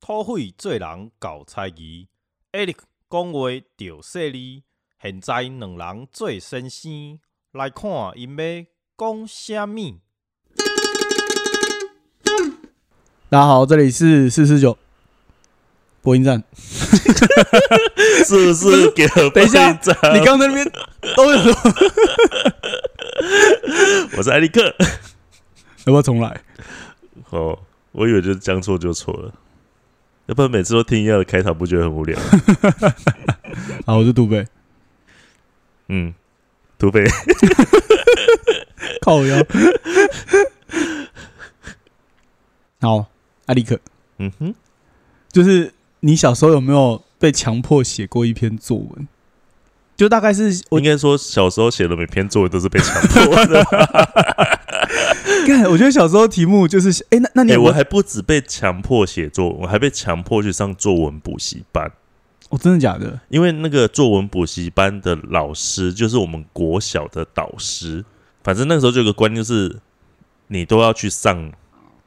土匪做人搞猜疑，Eric 讲话着犀利。现在两人做先生，来看因要讲啥物。大家好，这里是四四九播音站。是不是给了等一下你刚才那边都有，我是艾利克。不要重来？哦，我以为就是将错就错了，要不然每次都听一样的开场，不觉得很无聊？好，我是杜贝，嗯，土匪，靠腰。好，艾利克，嗯哼，就是你小时候有没有被强迫写过一篇作文？就大概是我应该说小时候写的每篇作文都是被强迫的。看，我觉得小时候题目就是，哎、那那你我还不止被强迫写作文，我还被强迫去上作文补习班。哦，真的假的？因为那个作文补习班的老师就是我们国小的导师，反正那个时候就有个观念，就是你都要去上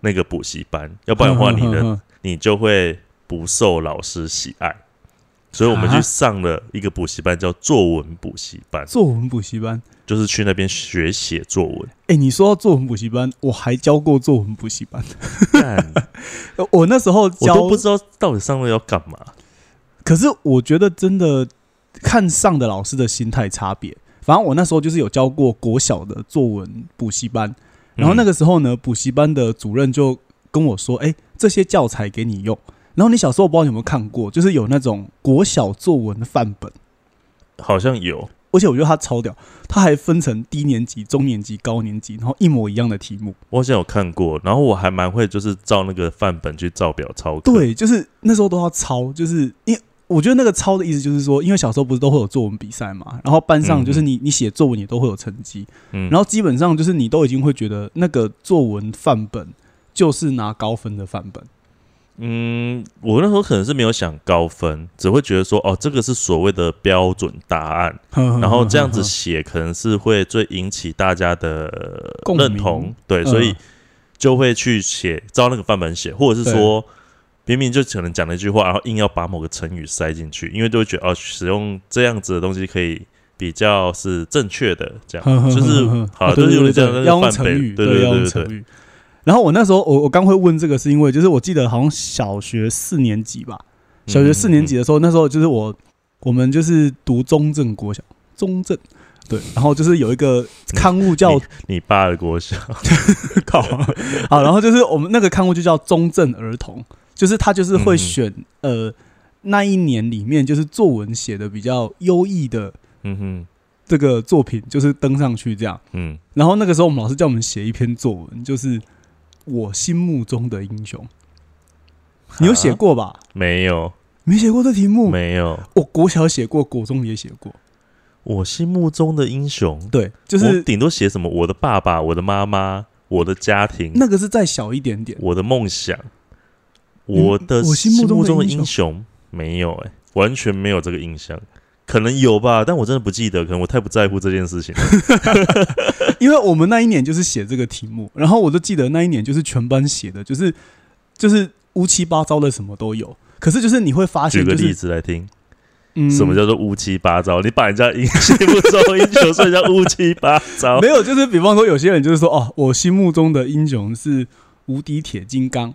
那个补习班，要不然的话，你的的 你就会不受老师喜爱。所以我们啊去上了一个补习班，叫作文补习班，作文补习班。就是去那边学写作文。哎、你说到作文补习班，我还教过作文补习班。我那时候我教，都不知道到底上了要干嘛。可是我觉得真的看上的老师的心态差别。反正我那时候就是有教过国小的作文补习班，然后那个个时候呢，补习班的主任就跟我说：“哎、这些教材给你用。”然后你小时候不知道你有没有看过，就是有那种国小作文的范本，好像有，而且我觉得他超屌，他还分成低年级、中年级、高年级，然后一模一样的题目。我好像有看过，然后我还蛮会就是照那个范本去照表抄。对，就是那时候都要抄，就是因为我觉得那个抄的意思就是说，因为小时候不是都会有作文比赛嘛，然后班上就是你你写作文也都会有成绩，嗯，然后基本上就是你都已经会觉得那个作文范本就是拿高分的范本。嗯，我那时候可能是没有想高分，只会觉得说，哦，这个是所谓的标准答案，然 然后这样子写可能是会最引起大家的共认同，对，嗯。所以就会去写照那个范本写，或者是说明明就可能讲了一句话，然后硬要把某个成语塞进去，因为就会觉得哦，使用这样子的东西可以比较是正确的，这样。就是好，就是有点这样的要用 范本，成语，对对对对。然后我那时候我我刚会问这个，是因为就是我记得好像小学四年级吧，小学四年级的时候，那时候就是我我们就是读中正国小，中正。对，然后就是有一个刊物叫你爸的国小，靠，好，然后就是我们那个刊物就叫中正儿童，就是他就是会选、呃那一年里面就是作文写的比较优异的嗯哼，这个作品，就是登上去这样。嗯，然后那个时候我们老师叫我们写一篇作文，就是我心目中的英雄。你有写啊？过吧？没有，没写过这题目？没有。我国小写过，国中也写过。我心目中的英雄，对，就我是顶多写什么我的爸爸、我的妈妈、我的家庭、那个是再小一点点。我的梦想，我的我心目中的英雄英雄没有哎、完全没有这个印象。可能有吧，但我真的不记得，可能我太不在乎这件事情了。因为我们那一年就是写这个题目，然后我就记得那一年就是全班写的，就是就是乌七八糟的什么都有。可是就是你会发现，举个例子来听，嗯什么叫做乌七八糟？你把人家英心目中英雄说人家乌七八糟 没，有？就是比方说，有些人就是说，哦，我心目中的英雄是无敌铁金刚。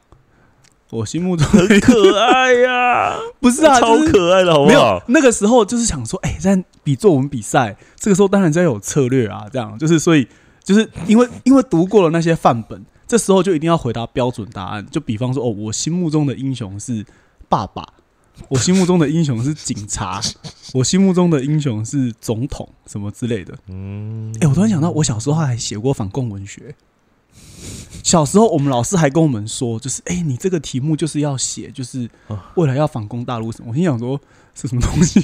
我心目中的很可爱呀、不是啊，超可爱的好不没有好？那个时候就是想说，哎、在比作文比赛，这个时候当然是要有策略啊，这样就是所以就是因为因为读过了那些范本，这时候就一定要回答标准答案。就比方说，哦，我心目中的英雄是爸爸，我心目中的英雄是警察，我心目中的英雄是总统，什么之类的。嗯哎、我突然想到，我小时候还写过反共文学。小时候，我们老师还跟我们说，就是哎、你这个题目就是要写，就是啊未来要反攻大陆什么。我心想说，是什么东西？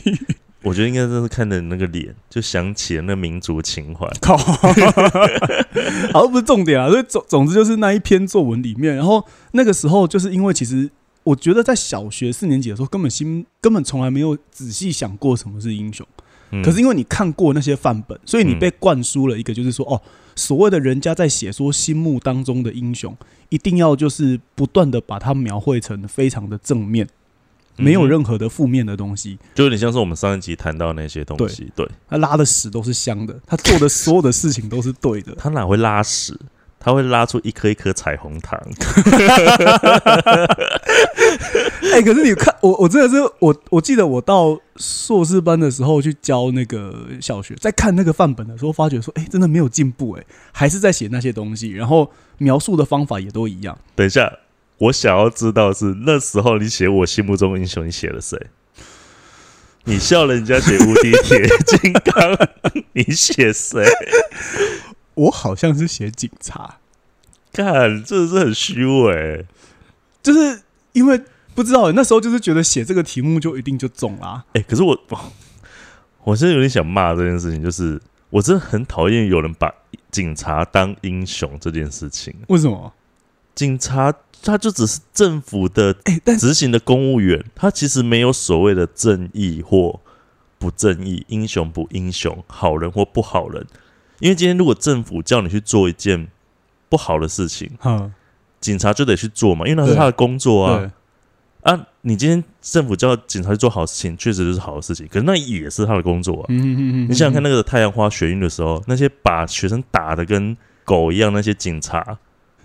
我觉得应该真是看着你那个脸，就想起了那民族情怀。靠，好像不是重点啊。所以总总之就是那一篇作文里面，然后那个时候就是因为其实我觉得在小学四年级的时候，根本心根本从来没有仔细想过什么是英雄，嗯可是因为你看过那些范本，所以你嗯被灌输了一个，就是说，哦，所谓的人家在写说心目当中的英雄，一定要就是不断的把它描绘成非常的正面，没有嗯任何的负面的东西。就有点像是我们上一集谈到那些东西，对他拉的屎都是香的，他做的所有的事情都是对的。他哪会拉屎？他会拉出一颗一颗彩虹糖。哎、可是你看，我我真的是我，我记得我到硕士班的时候去教那个小学，在看那个范本的时候，发觉说，哎、真的没有进步，哎，还是在写那些东西，然后描述的方法也都一样。等一下，我想要知道是那时候你写我心目中的英雄，你写了谁？你笑人家写无敌铁金刚，你写谁？我好像是写警察，看，这是很虚伪。就是因为不知道那时候就是觉得写这个题目就一定就中啦。哎、可是我，我现在有点想骂这件事情，就是我真的很讨厌有人把警察当英雄这件事情。为什么？警察他就只是政府的哎、但执行的公务员，他其实没有所谓的正义或不正义、英雄不英雄、好人或不好人。因为今天如果政府叫你去做一件不好的事情，嗯，警察就得去做嘛，因为那是他的工作啊。啊，你今天政府叫警察去做好事情，确实就是好的事情，可是那也是他的工作啊。嗯嗯嗯你想想看，那个太阳花学运的时候，那些把学生打的跟狗一样那些警察，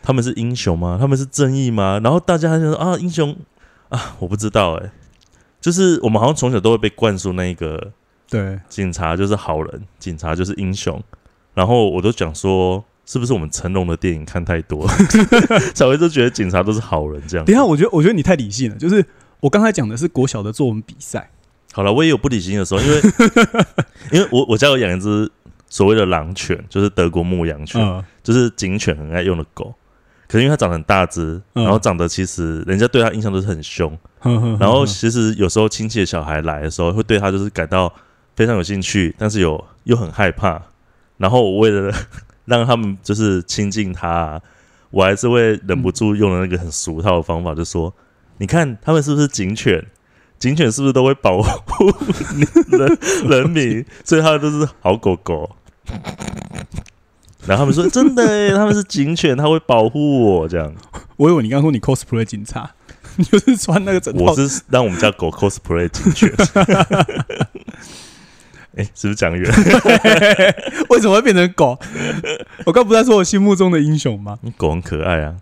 他们是英雄吗？他们是正义吗？然后大家还想说啊，英雄啊，我不知道哎、就是我们好像从小都会被灌输那个对，警察就是好人，警察就是英雄，然后我都讲说，是不是我们成龙的电影看太多，才会就觉得警察都是好人这样？等一下，我觉得我觉得你太理性了，就是我刚才讲的是国小的作文比赛，好了，我也有不理性的时候，因为 因为我我家有养一只所谓的狼犬，就是德国牧羊犬，嗯就是警犬很爱用的狗。可是因为它长得很大只，嗯然后长得其实人家对它印象都是很凶，然后其实有时候亲戚的小孩来的时候，会对它就是感到非常有兴趣，但是有又很害怕。然后我为了 让他们就是亲近他、啊，我还是会忍不住用了那个很俗套的方法，就说：“你看他们是不是警犬？警犬是不是都会保护人人民？所以他们都是好狗狗。”然后他们说：“真的耶，他们是警犬，他会保护我。”这样，我以为你刚刚说你 cosplay 警察，你就是穿那个整套我是让我们家狗 cosplay 警犬。哎、是不是讲远？为什么会变成狗？我刚不是在说我心目中的英雄吗？狗很可爱啊。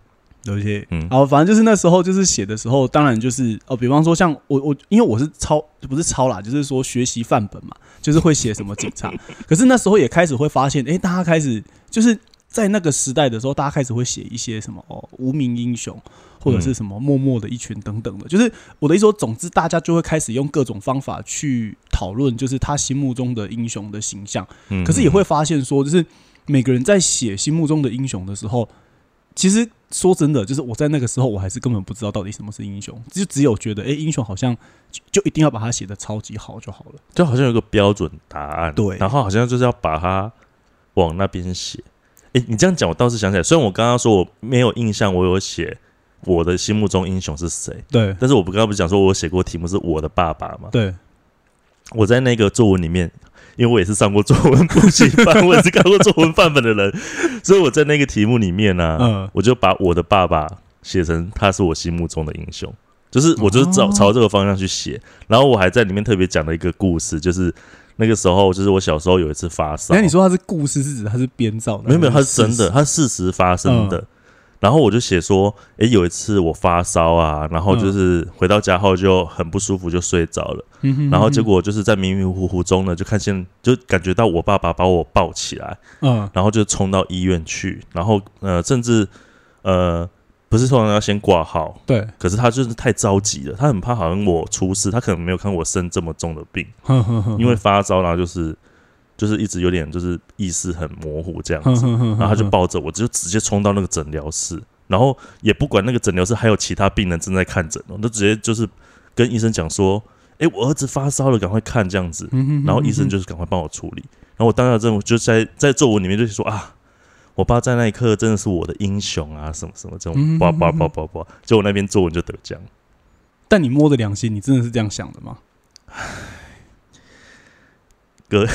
有一些，嗯然后反正就是那时候就是写的时候，当然就是哦，比方说像我我因为我是抄不是抄啦，就是说学习范本嘛，就是会写什么警察。可是那时候也开始会发现，诶，大家开始就是在那个时代的时候，大家开始会写一些什么哦无名英雄，或者是什么默默的一群等等的。就是我的意思说，总之大家就会开始用各种方法去讨论，就是他心目中的英雄的形象。嗯可是也会发现说，就是每个人在写心目中的英雄的时候，其实说真的，就是我在那个时候，我还是根本不知道到底什么是英雄，就只有觉得，哎、英雄好像就就一定要把它写的超级好就好了。就好像有一个标准答案，对然后好像就是要把它往那边写。哎、你这样讲，我倒是想起来，虽然我刚刚说我没有印象，我有写我的心目中英雄是谁，对。但是我不刚刚不是讲说我写过题目是我的爸爸嘛？对，我在那个作文里面，因为我也是上过作文补习班，我也是看过作文范本的人，所以我在那个题目里面呢、嗯。我就把我的爸爸写成他是我心目中的英雄，就是我就是朝哦。朝这个方向去写，然后我还在里面特别讲了一个故事，就是那个时候就是我小时候有一次发烧，那你说他是故事是指他是编造的？没有没有，它是真的，事实。它事实发生的。然后我就写说，诶，有一次我发烧啊，然后就是回到家后就很不舒服，就睡着了。嗯哼然后结，果就是在迷迷糊糊中呢，就看见就感觉到我爸爸把我抱起来，嗯然后就冲到医院去，然后呃，甚至呃，不是通常要先挂号，对，可是他就是太着急了，他很怕好像我出事，他可能没有看我生这么重的病，因为发烧，然后就是就是一直有点就是意识很模糊这样子。然后他就抱着我，就直接冲到那个诊疗室，然后也不管那个诊疗室还有其他病人正在看诊哦，就直接就是跟医生讲说：“诶，我儿子发烧了，赶快看这样子。”然后医生就是赶快帮我处理。然后我当下真的就在在作文里面就说啊，我爸在那一刻真的是我的英雄啊，什么什么这嗯种叭叭叭叭叭，就我那边作文就得奖。但你摸着良心，你真的是这样想的吗？隔，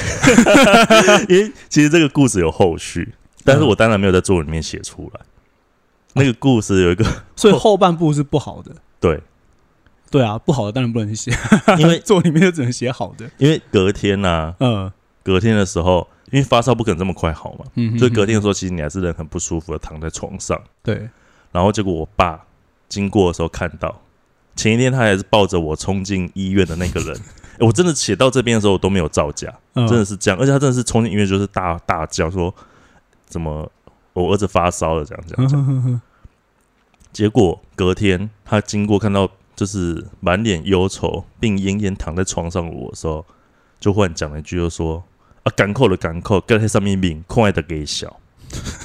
因为其实这个故事有后续，但是我当然没有在作文里面写出来。那个故事有一个 所以后半部是不好的。对，对啊，不好的当然不能写，因为作文里面就只能写好的。因为隔天呐、嗯隔天的时候，因为发烧不可能这么快好嘛，嗯，所以隔天的时候，其实你还是人很不舒服的躺在床上。对，然后结果我爸经过的时候看到，前一天他还是抱着我冲进医院的那个人。诶我真的写到这边的时候我都没有造假，嗯真的是这样，而且他真的是冲进医院就是大大叫说，怎么我儿子发烧了这样这样讲。嗯结果隔天他经过看到就是满脸忧愁并奄奄躺在床上的我的时候，就忽然讲了一句，就说啊，赶扣了赶扣，跟在上面命，空爱的给笑。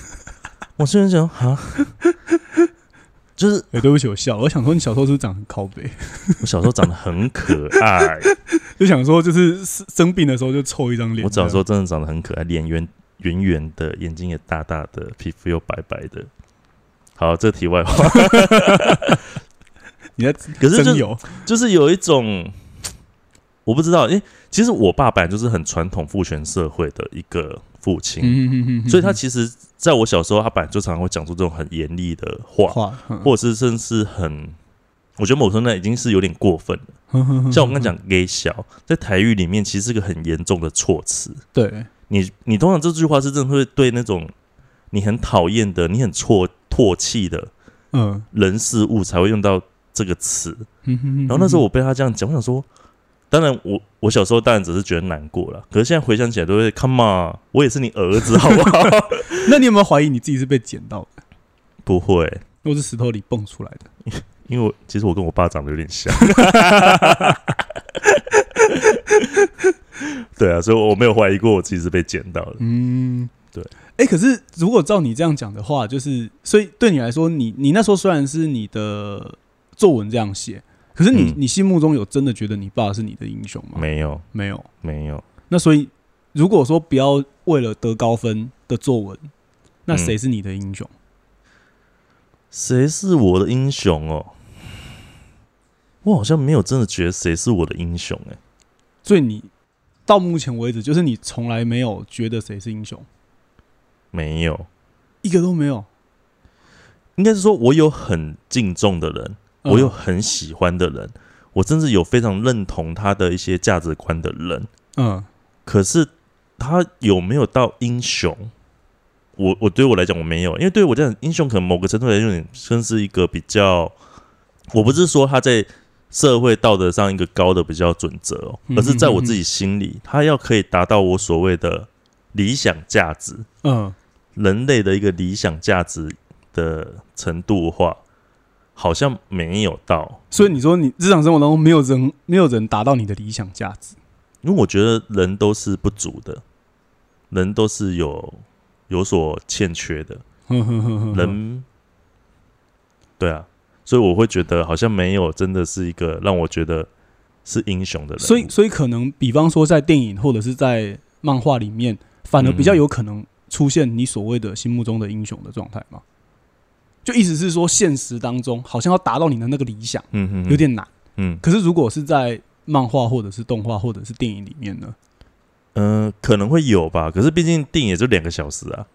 我虽然想啊，就是哎，对不起，我笑。我想说，你小时候是不是长得很靠背？我小时候长得很可爱，就想说，就是生生病的时候就臭一张脸。我小时候真的长得很可爱，脸圆圆圆的，眼睛也大大的，皮肤又白白的。好，这题外话，你在可是就就是有一种我不知道，因为其实我爸本来就是很传统父权社会的一个父亲，所以他其实在我小时候，他本来就常常会讲出这种很严厉的话，或者是甚至很，我觉得某程度上已经是有点过分了。嗯像我刚刚讲 “gay 小”，在台语里面其实是个很严重的措辞。对，你你通常这句话是真的会对那种你很讨厌的、你很唾唾弃的嗯人事物才会用到这个词。然后那时候我被他这样讲，我想说，当然我我小时候当然只是觉得难过了，可是现在回想起来都会，come on，我也是你儿子，好不好？那你有没有怀疑你自己是被捡到的，不会，我是石头里蹦出来的？因为我其实我跟我爸长得有点像。对啊，所以我没有怀疑过我自己是被捡到的。嗯，对。哎，可是如果照你这样讲的话，就是所以对你来说，你你那时候虽然是你的作文这样写，可是你、嗯你心目中有真的觉得你爸是你的英雄吗？没有，没有。没有，那所以如果说不要为了得高分的作文，那谁是你的英雄？谁是我的英雄哦？我好像没有真的觉得谁是我的英雄哎、所以你到目前为止，就是你从来没有觉得谁是英雄，没有，一个都没有。应该是说我有很敬重的人，嗯我有很喜欢的人，我甚至有非常认同他的一些价值观的人。嗯可是他有没有到英雄？我我对我来讲我没有，因为对我这样英雄可能某个程度来讲有点像是一个比较，我不是说他在社会道德上一个高的比较准则哦，嗯而是在我自己心里，他要可以达到我所谓的理想价值，嗯人类的一个理想价值的程度的话，好像没有到。所以你说你日常生活当中没有人没有人达到你的理想价值，因为我觉得人都是不足的，人都是有有所欠缺的，人，对啊，所以我会觉得好像没有真的是一个让我觉得是英雄的人。所以所以可能比方说在电影或者是在漫画里面，反而比较有可能出现你所谓的心目中的英雄的状态嘛？就意思是说，现实当中好像要达到你的那个理想有点难，嗯可是如果是在漫画或者是动画或者是电影里面呢？嗯、呃可能会有吧。可是毕竟电影也就两个小时啊，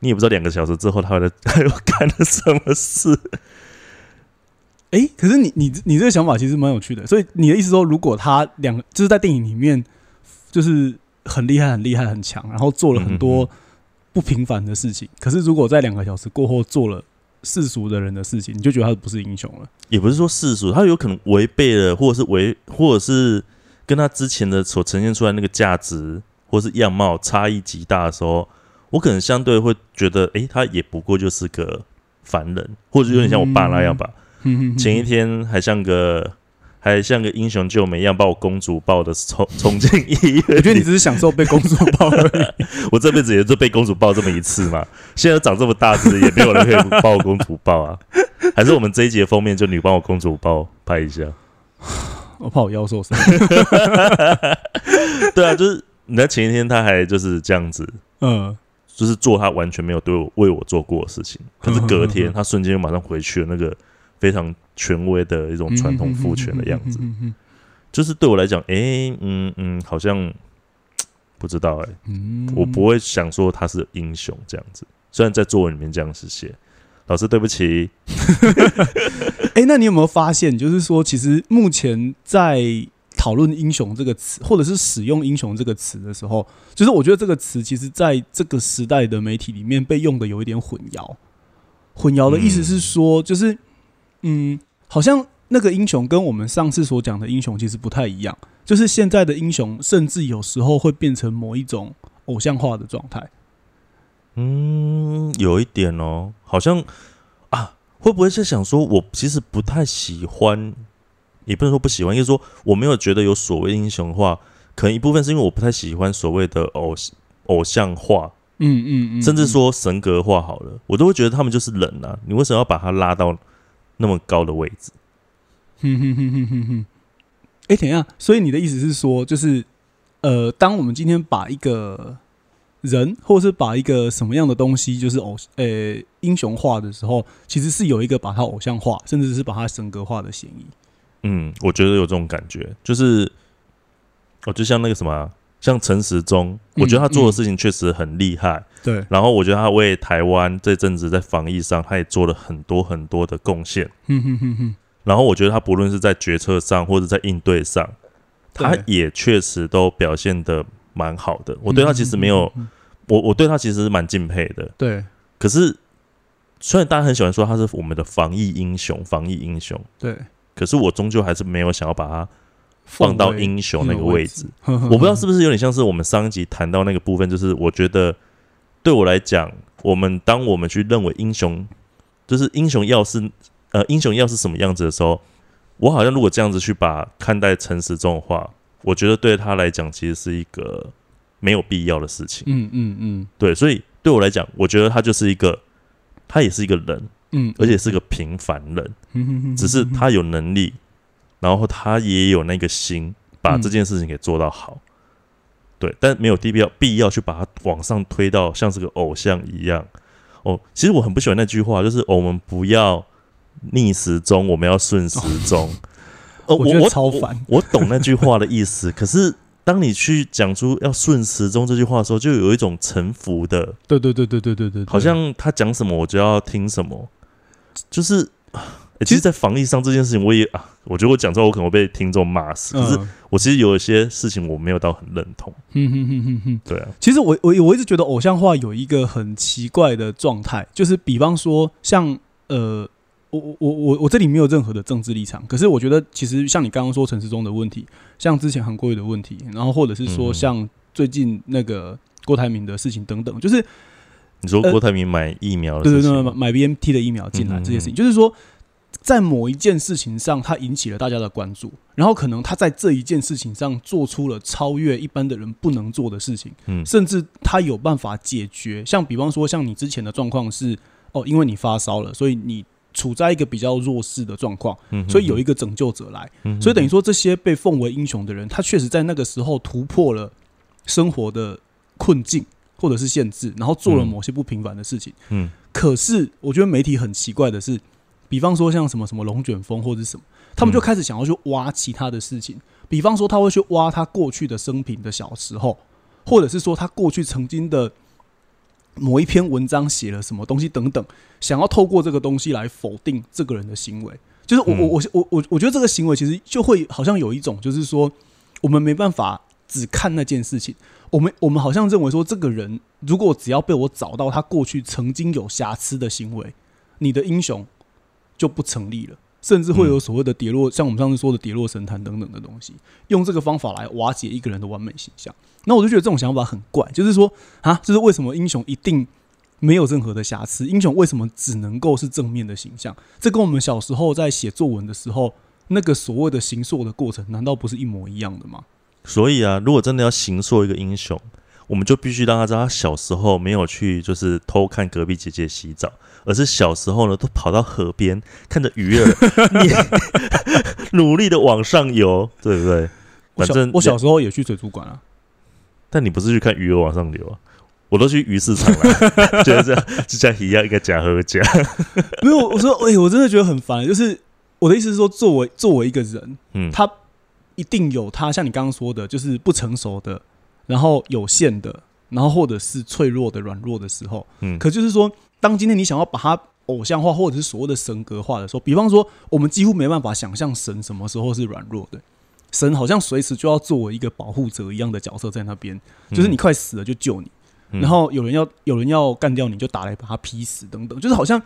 你也不知道两个小时之后他会 他又干了什么事。哎，可是你你你这个想法其实蛮有趣的，所以你的意思说，如果他两个就是在电影里面就是很厉害、很厉害、很强，然后做了很嗯多不平凡的事情，可是如果在两个小时过后做了世俗的人的事情，你就觉得他不是英雄了。也不是说世俗，他有可能违背了，或者是违，或者是跟他之前的所呈现出来那个价值或是样貌差异极大的时候，我可能相对会觉得，诶，他也不过就是个凡人，或者有点像我爸那样吧。前一天还像个还像个英雄救美一样，把我公主抱的冲冲进医院。我觉得你只是享受被公主抱而已。我这辈子也就被公主抱这么一次嘛。现在长这么大只，也没有人可以抱我公主抱啊。还是我们这一节封面就你帮我公主抱拍一下。我怕我腰受伤。对啊，就是你在前一天他还就是这样子，嗯，就是做他完全没有对我为我做过的事情，可是隔天他瞬间又马上回去了那个非常权威的一种传统父权的样子。就是对我来讲，诶，嗯嗯，好像不知道哎、嗯，我不会想说他是英雄这样子。虽然在作文里面这样子写，老师对不起，哎、那你有没有发现，就是说，其实目前在讨论“英雄”这个词，或者是使用“英雄”这个词的时候，就是我觉得这个词其实在这个时代的媒体里面被用的有一点混淆。混淆的意思是说，就是嗯，好像那个英雄跟我们上次所讲的英雄其实不太一样。就是现在的英雄，甚至有时候会变成某一种偶像化的状态。嗯，有一点哦，好像啊，会不会是想说，我其实不太喜欢，也不能说不喜欢，因为说我没有觉得有所谓英雄化，可能一部分是因为我不太喜欢所谓的偶偶像化，嗯嗯嗯，甚至说神格化好了，我都会觉得他们就是人啊，你为什么要把他拉到那么高的位置？哼哼哼哼哼哼。哎、等一下，所以你的意思是说，就是呃，当我们今天把一个人，或者是把一个什么样的东西，就是偶呃英雄化的时候，其实是有一个把它偶像化，甚至是把它神格化的嫌疑。嗯，我觉得有这种感觉，就是哦，就像那个什么啊，像陈时中，我觉得他做的事情确实很厉害。对，然后我觉得他为台湾这阵子在防疫上，他也做了很多很多的贡献。哼哼哼哼，然后我觉得他不论是在决策上或者在应对上，他也确实都表现的蛮好的。我对他其实没有，我我对他其实蛮敬佩的。对可是虽然大家很喜欢说他是我们的防疫英雄，防疫英雄，对，可是我终究还是没有想要把他放到英雄那个位置。我我不知道是不是有点像是我们上一集谈到那个部分，就是我觉得对我来讲，我们当我们去认为英雄，就是英雄要是呃英雄要是什么样子的时候，我好像如果这样子去把看待诚实这种话，我觉得对他来讲其实是一个没有必要的事情。嗯嗯嗯对，所以对我来讲，我觉得他就是一个，他也是一个人，嗯，而且是个平凡人，只是他有能力，然后他也有那个心，把这件事情给做到好。对，但没有必要必要去把它往上推到像是个偶像一样。哦，其实我很不喜欢那句话，就是、哦我们不要逆时钟，我们要顺时钟。呃，我我超烦我懂那句话的意思，可是当你去讲出要顺时钟这句话的时候，就有一种臣服的，对对对对对对对，对好像他讲什么我就要听什么，就是。欸其实，在防疫上这件事情，我也啊，我觉得我讲之后，我可能会被听众骂死。可是，嗯我其实有一些事情我没有到很认同。哼哼哼哼哼。对啊，其实我我我一直觉得偶像化有一个很奇怪的状态，就是比方说像呃，我我我我我这里没有任何的政治立场，可是我觉得其实像你刚刚说陈世忠的问题，像之前韩国瑜的问题，然后或者是说嗯像最近那个郭台铭的事情等等，就是你说呃郭台铭买疫苗的对对对，买 BMT 的疫苗进来这件事情，就是说，在某一件事情上，他引起了大家的关注，然后可能他在这一件事情上做出了超越一般的人不能做的事情，嗯甚至他有办法解决。像比方说，像你之前的状况是，哦，因为你发烧了，所以你处在一个比较弱势的状况，嗯所以有一个拯救者来，嗯所以等于说这些被奉为英雄的人，他确实在那个时候突破了生活的困境或者是限制，然后做了嗯某些不平凡的事情。嗯可是我觉得媒体很奇怪的是，比方说像什么什么龙卷风或者是什么，他们就嗯开始想要去挖其他的事情，比方说他会去挖他过去的生平的小时候，或者是说他过去曾经的某一篇文章写了什么东西等等，想要透过这个东西来否定这个人的行为。就是我我我我我我觉得这个行为其实就会好像有一种，就是说我们没办法只看那件事情，我们我们好像认为说这个人如果只要被我找到他过去曾经有瑕疵的行为，你的英雄就不成立了，甚至会有所谓的跌落，像我们上次说的跌落神坛等等的东西，用这个方法来瓦解一个人的完美形象。那我就觉得这种想法很怪，就是说啊，就是为什么英雄一定没有任何的瑕疵？英雄为什么只能够是正面的形象？这跟我们小时候在写作文的时候那个所谓的行塑的过程，难道不是一模一样的吗？所以啊，如果真的要行塑一个英雄，我们就必须让他知道，他小时候没有去就是偷看隔壁姐姐洗澡，而是小时候呢都跑到河边看着鱼儿，努力的往上游，对不对？反正我小时候也去水族馆啊，但你不是去看鱼儿往上流啊？我都去鱼市场了，觉 得这样就像一样一个假和假。没有，我说，哎、我真的觉得很烦。就是我的意思是说，作为作为一个人，嗯，他一定有他像你刚刚说的，就是不成熟的然后有限的，然后或者是脆弱的、软弱的时候，嗯可就是说，当今天你想要把它偶像化，或者是所谓的神格化的时候，比方说，我们几乎没办法想象神什么时候是软弱的。神好像随时就要作为一个保护者一样的角色在那边，就是你快死了就救你，嗯然后有人要有人要干掉你就打来把他劈死等等，就是好像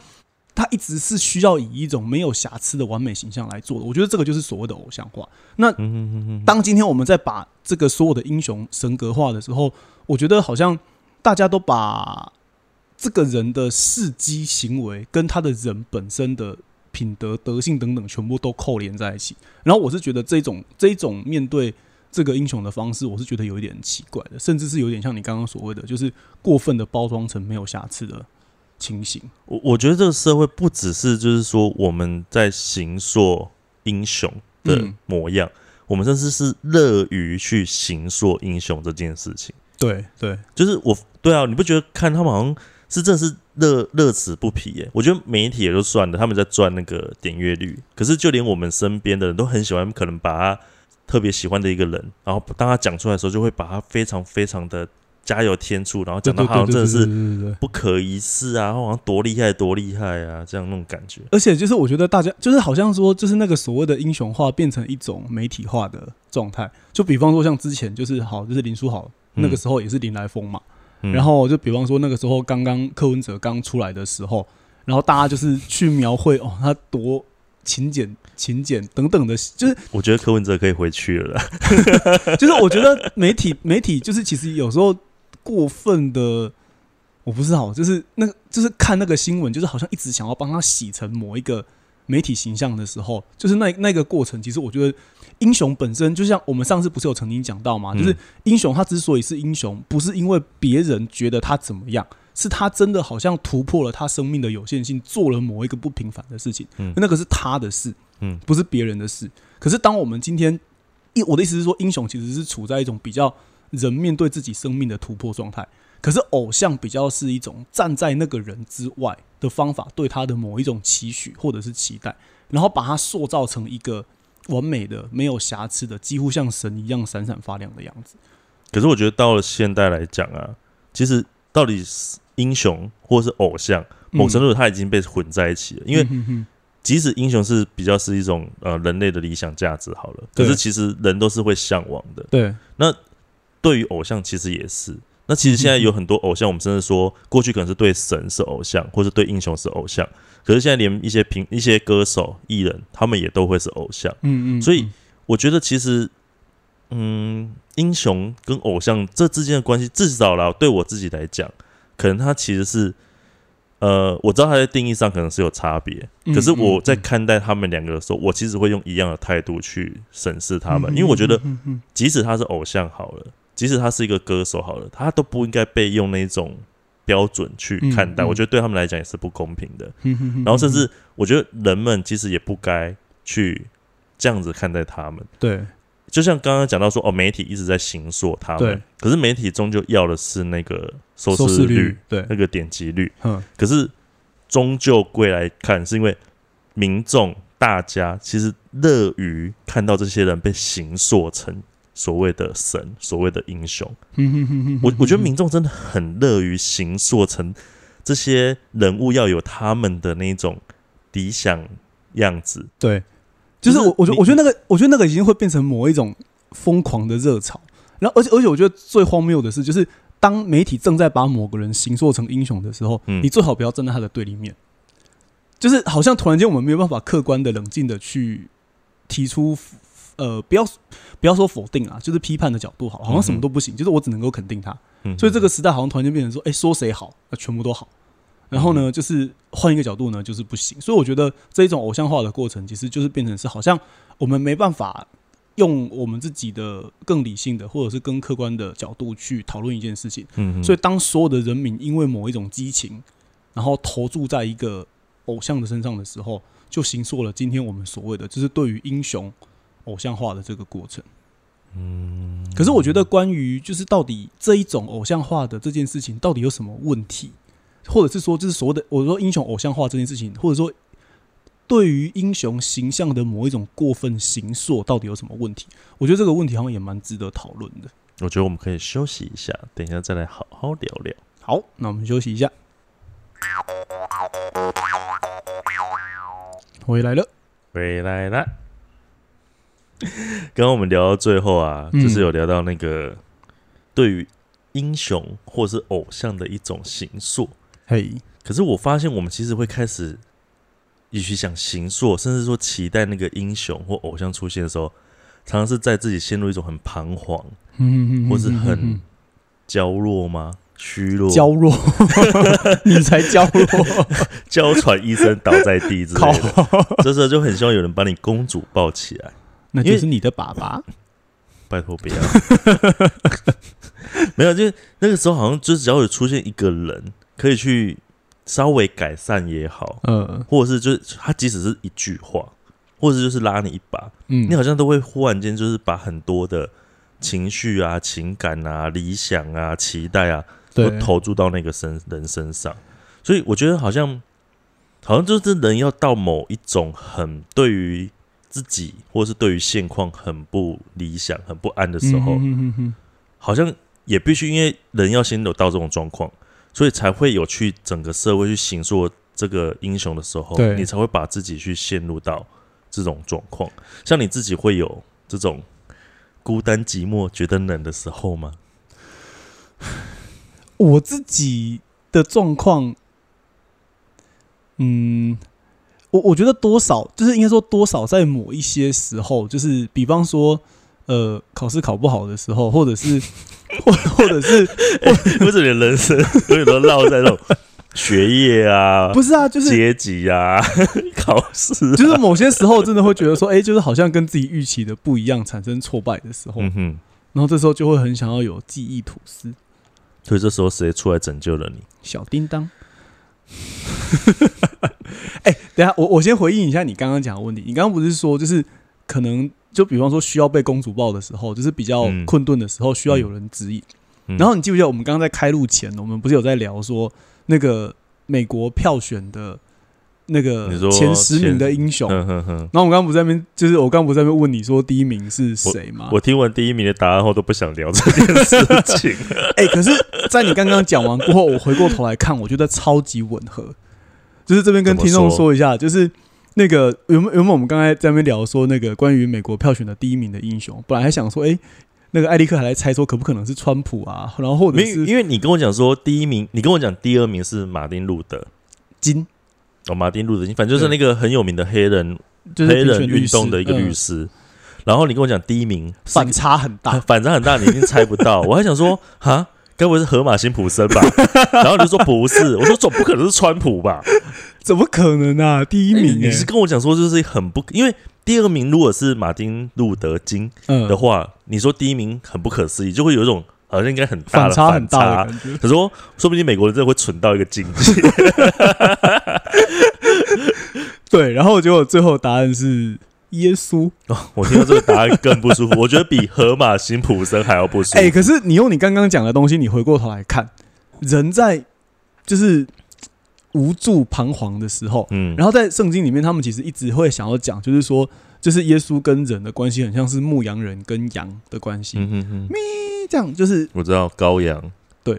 他一直是需要以一种没有瑕疵的完美形象来做的。我觉得这个就是所谓的偶像化。那当今天我们在把这个所有的英雄神格化的时候，我觉得好像大家都把这个人的事迹行为跟他的人本身的品德、德性等等全部都扣连在一起。然后我是觉得这种这种面对这个英雄的方式，我是觉得有一点奇怪的，甚至是有点像你刚刚所谓的，就是过分的包装成没有瑕疵的情形。我我觉得这个社会不只是就是说我们在形塑英雄的嗯模样，我们甚至是乐于去形塑英雄这件事情。对对，就是我对啊，你不觉得看他们好像是真的是乐乐此不疲耶？我觉得媒体也就算了，他们在赚那个点阅率，可是就连我们身边的人都很喜欢，可能把他特别喜欢的一个人，然后当他讲出来的时候，就会把他非常非常的加油添醋，然后讲到好像真的是。不可一世啊，好像多厉害多厉害啊，这样那种感觉。而且就是我觉得大家就是好像说，就是那个所谓的英雄化变成一种媒体化的状态。就比方说像之前就是好，就是林书豪那个时候也是林来疯嘛。嗯然后就比方说那个时候刚刚柯文哲刚出来的时候，然后大家就是去描绘哦他多勤俭勤俭等等的，就是我觉得柯文哲可以回去了啦。就是我觉得媒体媒体就是其实有时候过分的，我不知道，就是那个就是看那个新闻，就是好像一直想要帮他洗成某一个媒体形象的时候，就是那那个过程，其实我觉得英雄本身就像我们上次不是有曾经讲到吗，就是嗯英雄他之所以是英雄，不是因为别人觉得他怎么样。是他真的好像突破了他生命的有限性，做了某一个不平凡的事情，嗯那个是他的事，嗯不是别人的事。可是当我们今天，一我的意思是说，英雄其实是处在一种比较人面对自己生命的突破状态，可是偶像比较是一种站在那个人之外的方法，对他的某一种期许或者是期待，然后把他塑造成一个完美的、没有瑕疵的，几乎像神一样闪闪发亮的样子。可是我觉得到了现代来讲啊，其实到底是英雄或是偶像，某程度它已经被混在一起了。因为嗯哼哼即使英雄是比较是一种呃人类的理想价值好了，可是其实人都是会向往的。对，那对于偶像，其实也是。那其实现在有很多偶像，我们甚至说过去可能是对神是偶像，或是对英雄是偶像，可是现在连一些平一些歌手、艺人，他们也都会是偶像。嗯嗯，所以我觉得其实，嗯，英雄跟偶像这之间的关系，至少啦，对我自己来讲，可能他其实是，呃，我知道他在定义上可能是有差别，嗯可是我在看待他们两个的时候，我其实会用一样的态度去审视他们，因为我觉得，即使他是偶像好了，即使他是一个歌手好了，他都不应该被用那种标准去看待，嗯嗯我觉得对他们来讲也是不公平的。然后甚至我觉得人们其实也不该去这样子看待他们。对就像刚刚讲到说，哦，媒体一直在行塑他对们，可是媒体终究要的是那个收收视视率率，对，那个点击率。嗯可是终究归来看，是因为民众大家其实乐于看到这些人被形塑成所谓的神、所谓的英雄。我我觉得民众真的很乐于形塑成这些人物要有他们的那种理想样子。对，就是我我觉得我觉得那个我觉得那个已经会变成某一种疯狂的热潮，然后而且而且我觉得最荒谬的是，就是当媒体正在把某个人形塑成英雄的时候，嗯你最好不要站在他的对立面，就是好像突然间我们没有办法客观的、冷静的去提出。呃，不要不要说否定啊，就是批判的角度好，好像什么都不行，就是我只能够肯定他。嗯，所以这个时代好像突然间变成说，哎、说谁好，那全部都好。然后呢，就是换一个角度呢，就是不行。所以我觉得这一种偶像化的过程，其实就是变成是好像我们没办法用我们自己的更理性的或者是更客观的角度去讨论一件事情。所以当所有的人民因为某一种激情，然后投注在一个偶像的身上的时候，就形塑了今天我们所谓的就是对于英雄偶像化的这个过程。嗯，可是我觉得，关于就是到底这一种偶像化的这件事情，到底有什么问题，或者是说，就是所谓的我说英雄偶像化这件事情，或者说对于英雄形象的某一种过分形塑，到底有什么问题？我觉得这个问题好像也蛮值得讨论的。我觉得我们可以休息一下，等一下再来好好聊聊。好，那我们休息一下。回来了，回来了。刚刚我们聊到最后啊，嗯就是有聊到那个对于英雄或是偶像的一种形塑。嘿，可是我发现，我们其实会开始，也许想形塑，甚至说期待那个英雄或偶像出现的时候，常常是在自己陷入一种很彷徨、嗯或是很娇弱吗？虚弱、娇弱，你才娇弱，娇喘一声倒在地之靠类，的。这时候就很希望有人把你公主抱起来。那就是你的爸爸。拜托不要，没有，就是那个时候好像就是只要有出现一个人可以去稍微改善也好，呃，或者是就是他即使是一句话，或者就是拉你一把，嗯。你好像都会忽然间就是把很多的情绪啊、情感啊、理想啊、期待啊，都，投注到那个身人身上，所以我觉得好像好像就是人要到某一种很对于自己或是对于现况很不理想、很不安的时候，嗯哼哼哼好像也必须因为人要先有到这种状况，所以才会有去整个社会去行塑这个英雄的时候，你才会把自己去陷入到这种状况。像你自己会有这种孤单寂寞、觉得冷的时候吗？我自己的状况，嗯，我我觉得多少就是应该说多少在某一些时候，就是比方说。呃，考试考不好的时候，或者是，或或者是，为什么你的人生永远都绕在那种学业啊、不是啊，就是阶级啊、考试啊、就是某些时候真的会觉得说，哎、就是好像跟自己预期的不一样，产生挫败的时候，嗯哼，然后这时候就会很想要有记忆吐司，所以这时候谁出来拯救了你？小叮当。哎、等下，我我先回应一下你刚刚讲的问题。你刚刚不是说，就是可能就比方说需要被公主抱的时候，就是比较嗯困顿的时候，需要有人指引。嗯然后你记不记得我们刚刚在开录前，我们不是有在聊说那个美国票选的那个前十名的英雄？然后我刚刚不在那边，就是我刚刚不在那边问你说第一名是谁吗？我听完第一名的答案后都不想聊这件事情。哎、可是，在你刚刚讲完过后，我回过头来看，我觉得超级吻合。就是这边跟听众说说一下，就是那个有没有有没有我们刚才在那边聊说那个关于美国票选的第一名的英雄，本来还想说，哎、那个艾利克还来猜说可不可能是川普啊，然后或者没因为你跟我讲说第一名，你跟我讲第二名是马丁路德金，哦，马丁路德金，反正就是那个很有名的黑人就是黑人运动的一个律嗯师。然后你跟我讲第一名反差很大，反差很大，你一定猜不到。我还想说，哈，该不会是河马辛普森吧？然后你就说不是，我说总不可能是川普吧？怎么可能啊？第一名、你你是跟我讲说就是很不，因为第二名如果是马丁路德金嗯的话，你说第一名很不可思议，就会有一种好像应该很大的反差很大的感觉。他说，说不定美国人真的会蠢到一个境界。对，然后结果最后答案是耶稣。我听到这个答案更不舒服，我觉得比河马辛普森还要不舒服。哎、可是你用你刚刚讲的东西，你回过头来看，人在就是无助彷徨的时候，嗯，然后在圣经里面，他们其实一直会想要讲，就是说，就是耶稣跟人的关系很像是牧羊人跟羊的关系，嗯哼哼，这样就是我知道羔羊，对，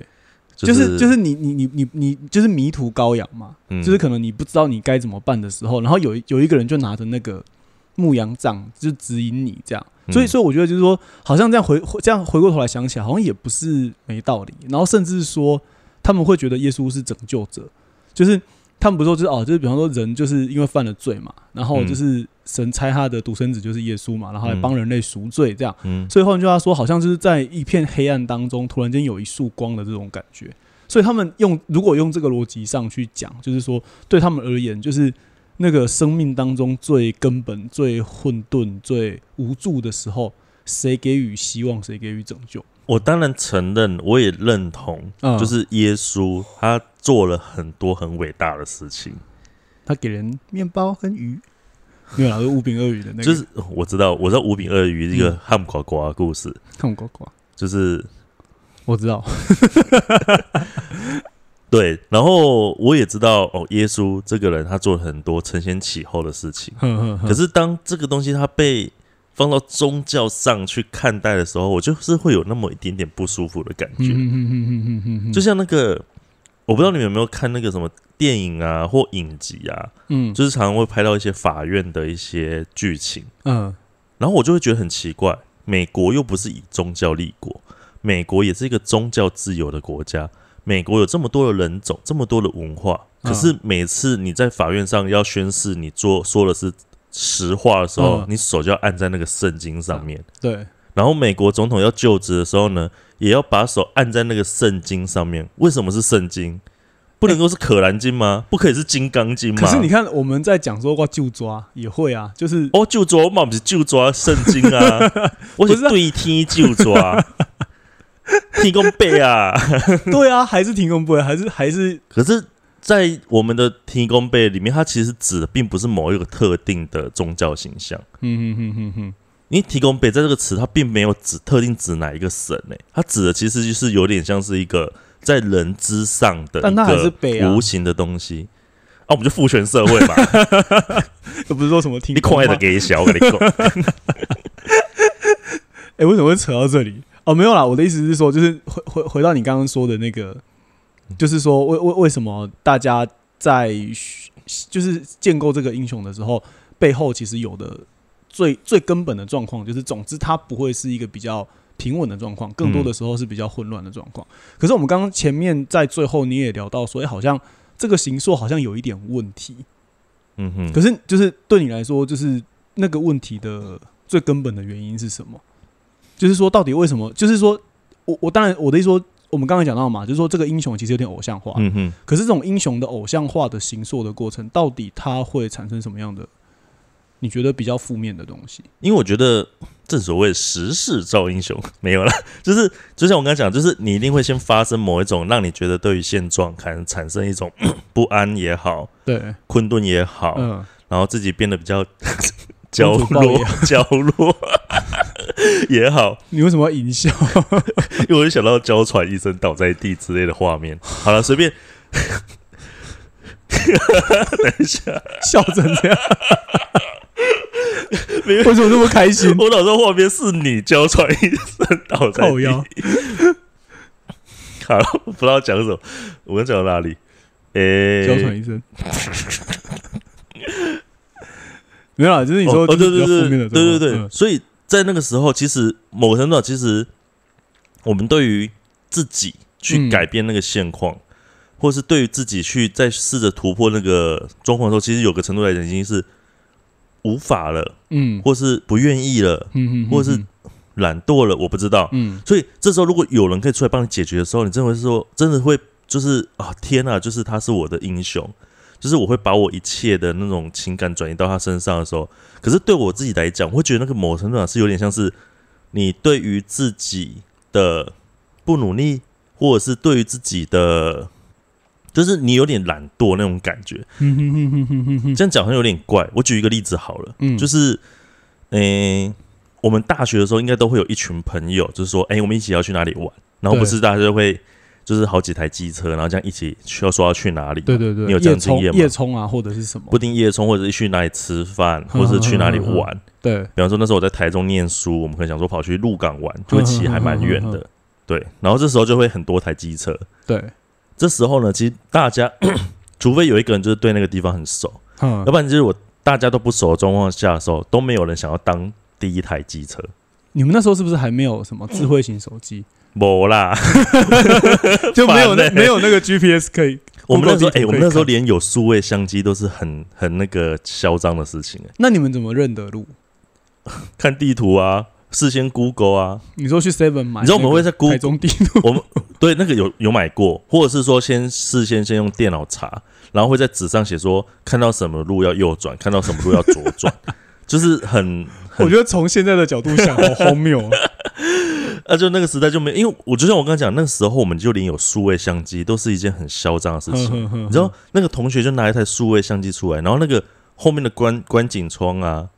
就就是就是你你你你你就是迷途羔羊嘛，嗯。就是可能你不知道你该怎么办的时候，然后有一有一个人就拿着那个牧羊杖就指引你这样，所以嗯所以我觉得就是说，好像这样回回这样回过头来想起来，好像也不是没道理。然后甚至说他们会觉得耶稣是拯救者，就是他们不是说就是哦，就是比方说人就是因为犯了罪嘛，然后嗯就是神差他的独生子就是耶稣嘛，然后来嗯帮人类赎罪这样。嗯所以换句话说，好像就是在一片黑暗当中，突然间有一束光的这种感觉。所以他们用如果用这个逻辑上去讲，就是说对他们而言，就是那个生命当中最根本、最混沌、最无助的时候，谁给予希望，谁给予拯救？我当然承认，我也认同，嗯。就是耶稣他做了很多很伟大的事情，他给人面包跟鱼，没有啦，是五饼二鱼的那个，就是我知道，我知道五饼二鱼一个嗯汉呱呱的故事，看呱呱，就是我知道，对，然后我也知道哦，耶稣这个人他做了很多承先启后的事情，可是当这个东西他被放到宗教上去看待的时候，我就是会有那么一点点不舒服的感觉。就像那个，我不知道你们有没有看那个什么电影啊或影集啊，嗯。就是常常会拍到一些法院的一些剧情，嗯。然后我就会觉得很奇怪，美国又不是以宗教立国，美国也是一个宗教自由的国家，美国有这么多的人种，这么多的文化，嗯。可是每次你在法院上要宣誓你做说的是实话的时候，嗯你手就要按在那个圣经上面。对，然后美国总统要就职的时候呢，也要把手按在那个圣经上面。为什么是圣经？不能够是可兰经吗？不可以是金刚经吗？可是你看我们在讲说 qua 就抓也会啊，就是哦，就抓我嘛不是就抓圣经啊，我不是对天就抓，提供背啊。对啊，还是停工不会，还是还是可是，在我们的提供背里面，它其实指的并不是某一个特定的宗教形象。嗯嗯嗯嗯嗯，因为提供北在这个词，它并没有指特定指哪一个神诶、它指的其实就是有点像是一个在人之上的但它还是一北啊个无形的东西。啊，我们就父权社会嘛，又 不是说什么听你快的给小，我跟你讲，哎、为什么会扯到这里？哦，没有啦，我的意思是说，就是回回回到你刚刚说的那个，就是说为为为什么大家在就是建构这个英雄的时候，背后其实有的最最根本的状况，就是总之它不会是一个比较平稳的状况，更多的时候是比较混乱的状况。可是我们刚刚前面在最后你也聊到说，哎、好像这个形塑好像有一点问题。嗯哼，可是就是对你来说，就是那个问题的最根本的原因是什么？就是说，到底为什么？就是说我我当然我的意思说，我们刚才讲到嘛，就是说这个英雄其实有点偶像化。嗯哼，可是这种英雄的偶像化的形塑的过程，到底它会产生什么样的？你觉得比较负面的东西？因为我觉得正所谓时势造英雄，没有啦，就是就像我刚才讲，就是你一定会先发生某一种让你觉得对于现状可能产生一种 不安也好，对，困顿也好，嗯，然后自己变得比较娇公主抱弱也、娇弱 也好，你为什么要淫笑？因为我就想到娇喘一声倒在地之类的画面。好了，随便。等一下，笑成这样，为什么那么开心？我脑中画面是你娇喘一声倒在地。好了，不知道讲什么，我们讲到哪里？诶、娇喘医生。没有啦，就是你说哦，对对对对对对，嗯所以在那个时候，其实某个程度上，其实我们对于自己去嗯改变那个现况，或是对于自己去再试着突破那个状况的时候，其实有个程度来讲，已经是无法了，嗯。或是不愿意了，嗯嗯，或是懒惰了，我不知道。嗯所以这时候，如果有人可以出来帮你解决的时候，你真的会说，真的会就是啊，天啊，就是他是我的英雄，就是我会把我一切的那种情感转移到他身上的时候，可是对我自己来讲，我会觉得那个某程度上是有点像是你对于自己的不努力，或者是对于自己的。就是你有点懒惰那种感觉，这样讲好像有点怪。我举一个例子好了，嗯就是，诶、我们大学的时候应该都会有一群朋友，就是说，诶、我们一起要去哪里玩，然后不是大家就会就是好几台机车，然后这样一起需要说要去哪里，对，对对，你有这样经验吗夜冲啊，或者是什么不？定夜冲，或者是去哪里吃饭，或者是去哪里玩。对，比方说那时候我在台中念书，我们可能想说跑去鹿港玩，就会骑还蛮远的，对。然后这时候就会很多台机车，对，这时候呢，其实大家 除非有一个人就是对那个地方很熟，嗯要，不然就是我大家都不熟的状况下的时候，都没有人想要当第一台机车。你们那时候是不是还没有什么智慧型手机？没啦，就没有那 没有那个 GPS 可以？我们那时候哎、我们那时候连有数位相机都是很很那个嚣张的事情哎、那你们怎么认得路？看地图啊，事先 Google 啊，你说去 Seven 买，你知道我们会在 Google- 台中地图，我们对那个有有买过，或者是说先事先先用电脑查，然后会在纸上写说看到什么路要右转，看到什么路要左转，就是很很我觉得从现在的角度想，好荒谬哦。啊，就那个时代就没，因为我就像我刚刚讲，那个时候我们就连有数位相机都是一件很嚣张的事情。你你知道那个同学就拿一台数位相机出来，然后那个后面的观观景窗啊，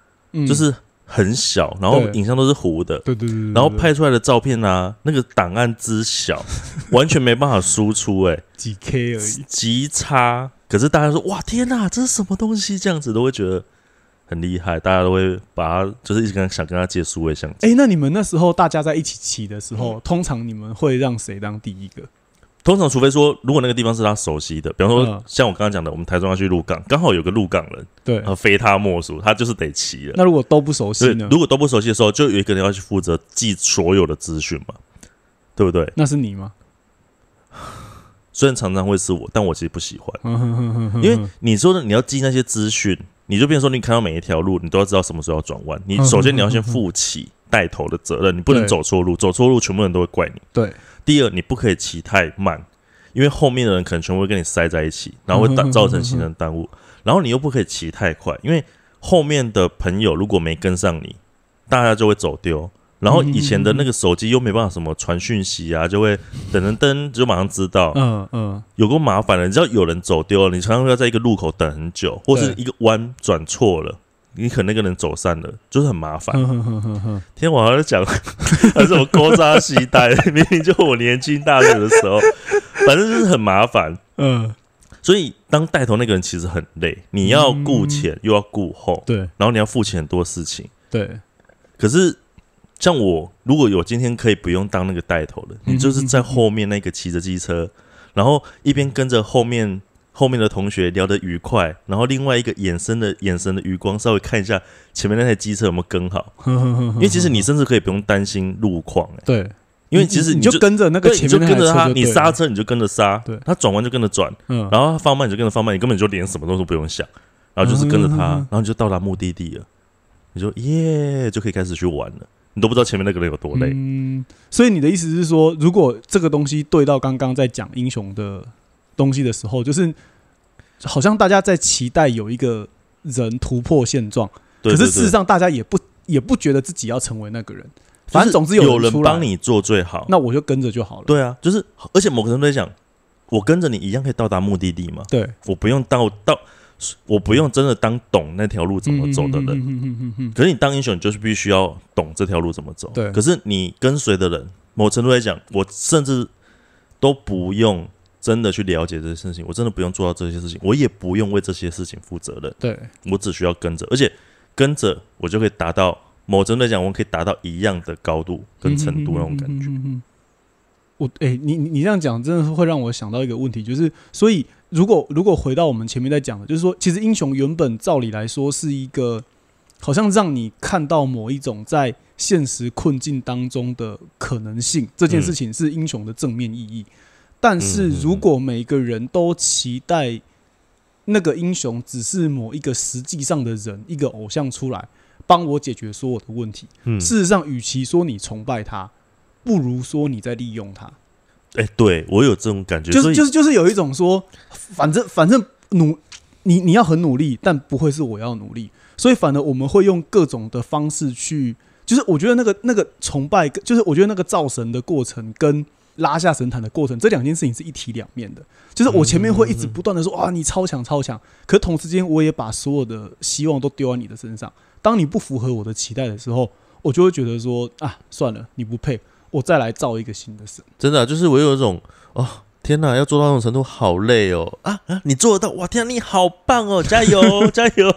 就是很小，然后影像都是糊的，对对对，对然后拍出来的照片啊，那个档案之小，完全没办法输出、欸，哎，几 K 而已。极差。可是大家说哇天哪，这是什么东西？这样子都会觉得很厉害，大家都会把他就是一直跟想跟他借数位相机。哎、那你们那时候大家在一起骑的时候，通常你们会让谁当第一个？通常，除非说如果那个地方是他熟悉的，比方说、嗯像我刚刚讲的，我们台中要去鹿港，刚好有个鹿港人，对然，后非他莫属，他就是得骑了。那如果都不熟悉呢？如果都不熟悉的时候，就有一个人要去负责记所有的资讯嘛，对不对？那是你吗？虽然常常会是我，但我其实不喜欢，因为你说的你要记那些资讯，你就变成说你看到每一条路，你都要知道什么时候要转弯。你嗯首先你要先负起带头的责任，你不能走错路，走错路全部人都会怪你。对，第二，你不可以骑太慢，因为后面的人可能全部会跟你塞在一起，然后会导嗯哼造成行程耽误。然后你又不可以骑太快，因为后面的朋友如果没跟上你，大家就会走丢。然后以前的那个手机又没办法什么传讯息啊，就会等等噔就马上知道，嗯嗯，有够麻烦的。你知道有人走丢了，你常常要在一个路口等很久，或是一个弯转错了，你可能那个人走散了，就是很麻烦。天，我好像讲 还是我勾扎西带，明明就我年轻大学的时候，反正就是很麻烦。嗯，所以当带头那个人其实很累，你要顾前又要顾后，对。然后你要付钱很多事情。对，可是像我，如果有今天可以不用当那个带头的，你就是在后面那个骑着机车，然后一边跟着后面后面的同学聊得愉快，然后另外一个眼神的眼神的余光稍微看一下前面那台机车有没有跟好，因为其实你甚至可以不用担心路况、欸，对，因为其实你就就跟着那个对，你就前面那跟着他，你刹，车你就跟着刹，对。他转弯就跟着转，嗯，然后他放慢你就跟着放慢，你根本就连什么都不用想，然后就是跟着他，嗯。然后你就到达目的地了，你就耶就可以开始去玩了，你都不知道前面那个人有多累。嗯，所以你的意思是说，如果这个东西对到刚刚在讲英雄的东西的时候，就是好像大家在期待有一个人突破现状，可是事实上大家也不也不觉得自己要成为那个人，反正总之有人帮，你做最好。那我就跟着就好了。对啊，就是而且某个程度来讲，我跟着你一样可以到达目的地嘛，对，我不用到到，我不用真的当懂那条路怎么走的人。可是你当英雄，你就是必须要懂这条路怎么走。对可是你跟随的人，某程度来讲，我甚至都不用真的去了解这些事情，我真的不用做到这些事情，我也不用为这些事情负责任，对，我只需要跟着，而且跟着我就可以达到某程度来讲，我可以达到一样的高度跟程度那种感觉。我哎、你你你这样讲，真的是会让我想到一个问题，就是所以如果如果回到我们前面在讲的，就是说，其实英雄原本照理来说是一个，好像让你看到某一种在现实困境当中的可能性，这件事情是英雄的正面意义。但是如果每个人都期待那个英雄只是某一个实际上的人，一个偶像出来帮我解决所有的问题，嗯，事实上，与其说你崇拜他，不如说你在利用他。哎、对我有这种感觉，就是就是就是有一种说，反正反正努你你要很努力，但不会是我要努力，所以反而我们会用各种的方式去，就是我觉得那个那个崇拜，就是我觉得那个造神的过程跟拉下神坛的过程，这两件事情是一体两面的。就是我前面会一直不断的说哇你超强超强，可同时间我也把所有的希望都丢在你的身上。当你不符合我的期待的时候，我就会觉得说啊算了，你不配，我再来造一个新的神。真的啊、就是我有一种哦，天哪，要做到那种程度好累哦啊啊！你做得到哇！天啊，你好棒哦，加油 加油！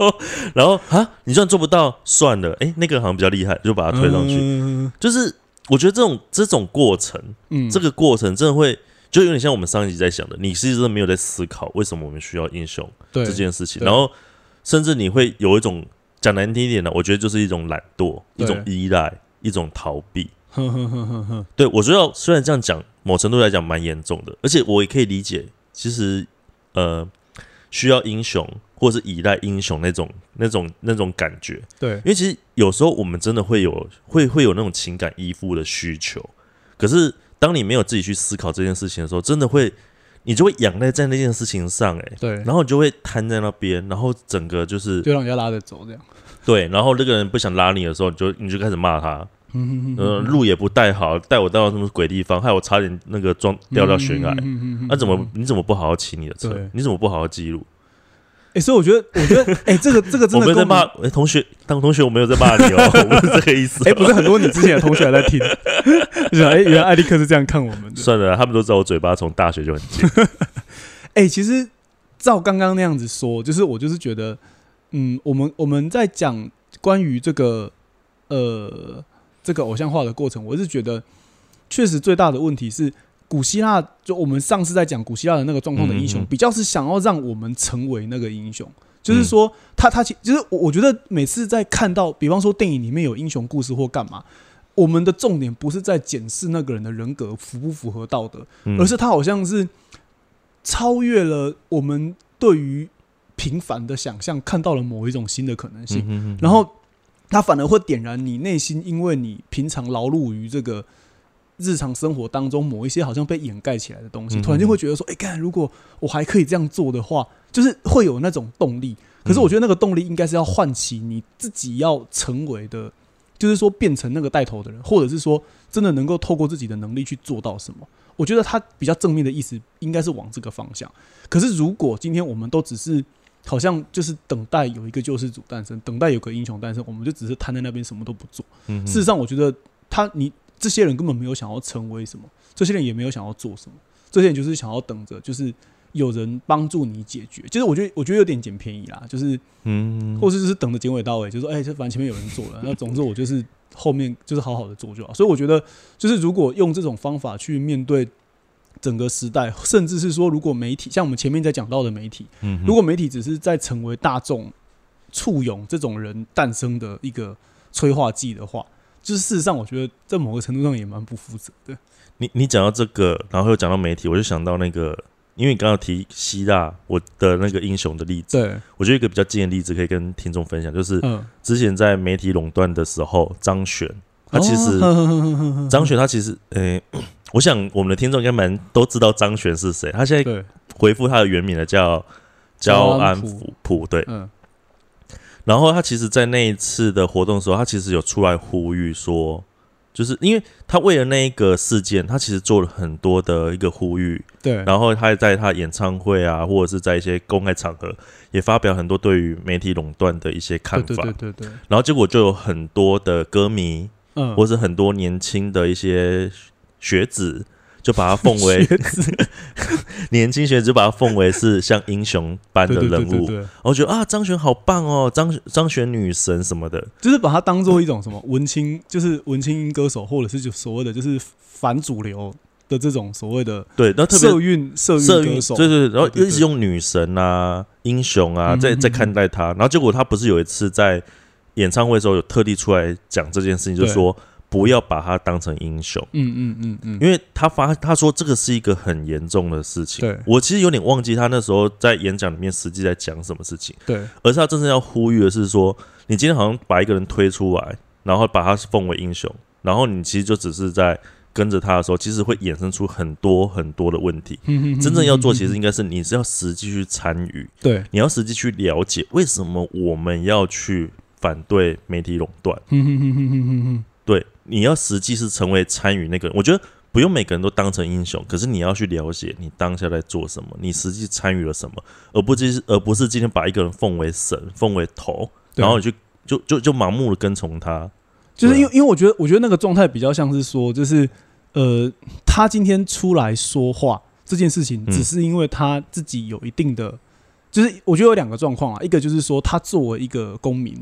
然后啊，你就算做不到，算了，哎，那个好像比较厉害，就把它推上去。嗯就是我觉得这种这种过程，嗯这个过程真的会就有点像我们上一集在想的，你是真的没有在思考为什么我们需要英雄这件事情，然后甚至你会有一种讲难听一点的，我觉得就是一种懒惰、一种依赖、一种逃避。哼哼哼哼哼，对我觉得虽然这样讲，某程度来讲蛮严重的，而且我也可以理解，其实呃需要英雄或是依赖英雄那种那种那种感觉，对因为其实有时候我们真的会有会会有那种情感依附的需求，可是当你没有自己去思考这件事情的时候，真的会你就会仰赖在那件事情上、欸，对，然后你就会瘫在那边，然后整个就是就让人家拉着走这样。对，然后那个人不想拉你的时候，你就你就开始骂他，嗯呃，路也不带好，带我到什么鬼地方，害我差点那个撞掉到悬崖。嗯那、怎么你怎么不好好骑你的车？你怎么不好好记录？哎，所以我觉得，我觉得，哎，这个这个真的我我没有在骂，哎、同学，当同学我没有在骂你哦，我不是这个意思、哎，不是很多你之前的同学还在听，就想哎，原来艾利克是这样看我们的。算了，他们都知道我嘴巴从大学就很尖。哎、其实照刚刚那样子说，就是我就是觉得，嗯，我们我们在讲关于这个呃这个偶像化的过程，我是觉得确实最大的问题是古希腊，就我们上次在讲古希腊的那个状况的英雄，比较是想要让我们成为那个英雄。就是说，他他其就是我我觉得每次在看到，比方说电影里面有英雄故事或干嘛，我们的重点不是在检视那个人的人格符不符合道德，嗯。而是他好像是超越了我们对于平凡的想象，看到了某一种新的可能性，然后他反而会点燃你内心，因为你平常劳碌于这个日常生活当中某一些好像被掩盖起来的东西，嗯突然就会觉得说，哎、看如果我还可以这样做的话，就是会有那种动力。可是我觉得那个动力应该是要唤起你自己要成为的，就是说变成那个带头的人，或者是说真的能够透过自己的能力去做到什么。我觉得他比较正面的意思应该是往这个方向。可是如果今天我们都只是好像就是等待有一个救世主诞生，等待有个英雄诞生，我们就只是瘫在那边什么都不做。嗯事实上，我觉得他你这些人根本没有想要成为什么，这些人也没有想要做什么，这些人就是想要等着，就是有人帮助你解决。就是我觉得我觉得有点捡便宜啦，就是嗯，或者就是等着结尾到尾，就说哎，这、反正前面有人做了，那总之我就是后面就是好好的做就好。所以我觉得，就是如果用这种方法去面对整个时代，甚至是说，如果媒体像我们前面在讲到的媒体，嗯如果媒体只是在成为大众簇拥这种人诞生的一个催化剂的话，就是事实上，我觉得在某个程度上也蛮不负责的。你你讲到这个，然后又讲到媒体，我就想到那个，因为你刚刚提希腊我的那个英雄的例子，对，我觉得一个比较近的例子可以跟听众分享，就是嗯，之前在媒体垄断的时候，张悬他其实、哦。张悬他其实，诶、我想我们的听众应该蛮都知道张悬是谁，他现在，回复他的原名了，叫焦安普普，对。嗯。然后他其实，在那一次的活动的时候，他其实有出来呼吁说，就是因为他为了那一个事件，他其实做了很多的一个呼吁，对，然后他也在他演唱会啊，或者是在一些公开场合，也发表很多对于媒体垄断的一些看法。对对对对对，然后结果就有很多的歌迷，嗯，或是很多年轻的一些学子，就把他奉为 年轻学子，就把他奉为是像英雄般的人物。对对对，然后觉得啊，张悬好棒哦，张张悬女神什么的。就是把它当做一种什么文青，就是文青歌手，或者是就所谓的就是反主流的这种所谓的对，然后特别社运社社运，运歌手，对对，对然后一直用女神啊、英雄啊，在在看待他。然后结果他不是有一次在演唱会的时候有特地出来讲这件事情，就对说不要把他当成英雄。嗯嗯嗯嗯，因为他发他说这个是一个很严重的事情。对我其实有点忘记他那时候在演讲里面实际在讲什么事情，对而是他真正要呼吁的是说，你今天好像把一个人推出来，然后把他奉为英雄，然后你其实就只是在跟着他的时候，其实会衍生出很多很多的问题。嗯真正要做，其实应该是你是要实际去参与，对，你要实际去了解为什么我们要去反对媒体垄断。嗯哼哼哼哼哼哼，对，你要实际是成为参与那个人。我觉得不用每个人都当成英雄，可是你要去了解你当下在做什么，你实际参与了什么，而不是而不是今天把一个人奉为神、奉为头，然后你去就就就盲目的跟从他。就是因为因为我觉得我觉得那个状态比较像是说，就是呃，他今天出来说话这件事情，嗯只是因为他自己有一定的，就是我觉得有两个状况啊，一个就是说他作为一个公民，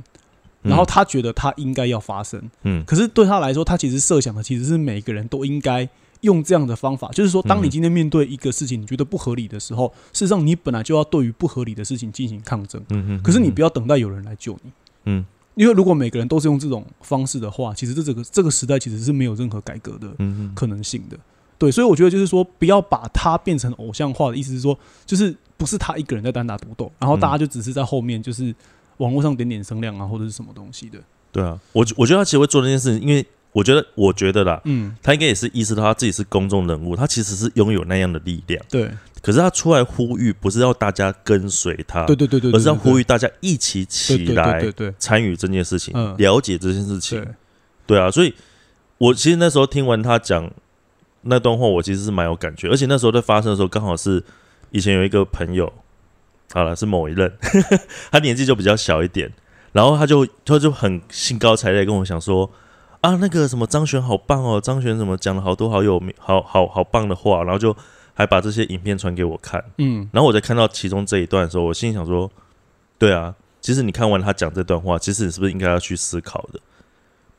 然后他觉得他应该要发生，嗯。可是对他来说，他其实设想的其实是每个人都应该用这样的方法，就是说，当你嗯今天面对一个事情你觉得不合理的时候，事实上你本来就要对于不合理的事情进行抗争，嗯嗯，可是你不要要等待有人来救你。嗯。因为如果每个人都是用这种方式的话，其实这这个这个时代其实是没有任何改革的可能性的。对，所以我觉得就是说，不要把它变成偶像化的意思是说，就是不是他一个人在单打独斗，然后大家就只是在后面就是网络上点点声量啊，或者是什么东西的。对啊，我我觉得他其实会做这件事情，因为我觉得我觉得啦，嗯，他应该也是意识到他自己是公众人物，他其实是拥有那样的力量。对，可是他出来呼吁，不是要大家跟随他，对对对对，而是要呼吁吁大家一起起来对对。参与这件事情，嗯。了解这件事情。对。对啊，所以我其实那时候听完他讲那段话，我其实是蛮有感觉，而且那时候在发生的时候，刚好是以前有一个朋友，好了，是某一任，他年纪就比较小一点，然后他就他就很兴高采烈跟我讲说。啊，那个什么张悬好棒哦，张悬怎么讲了好多好有名、好好好棒的话，然后就还把这些影片传给我看。嗯，然后我在看到其中这一段的时候，我心里想说，对啊，其实你看完他讲这段话，其实你是不是应该要去思考的，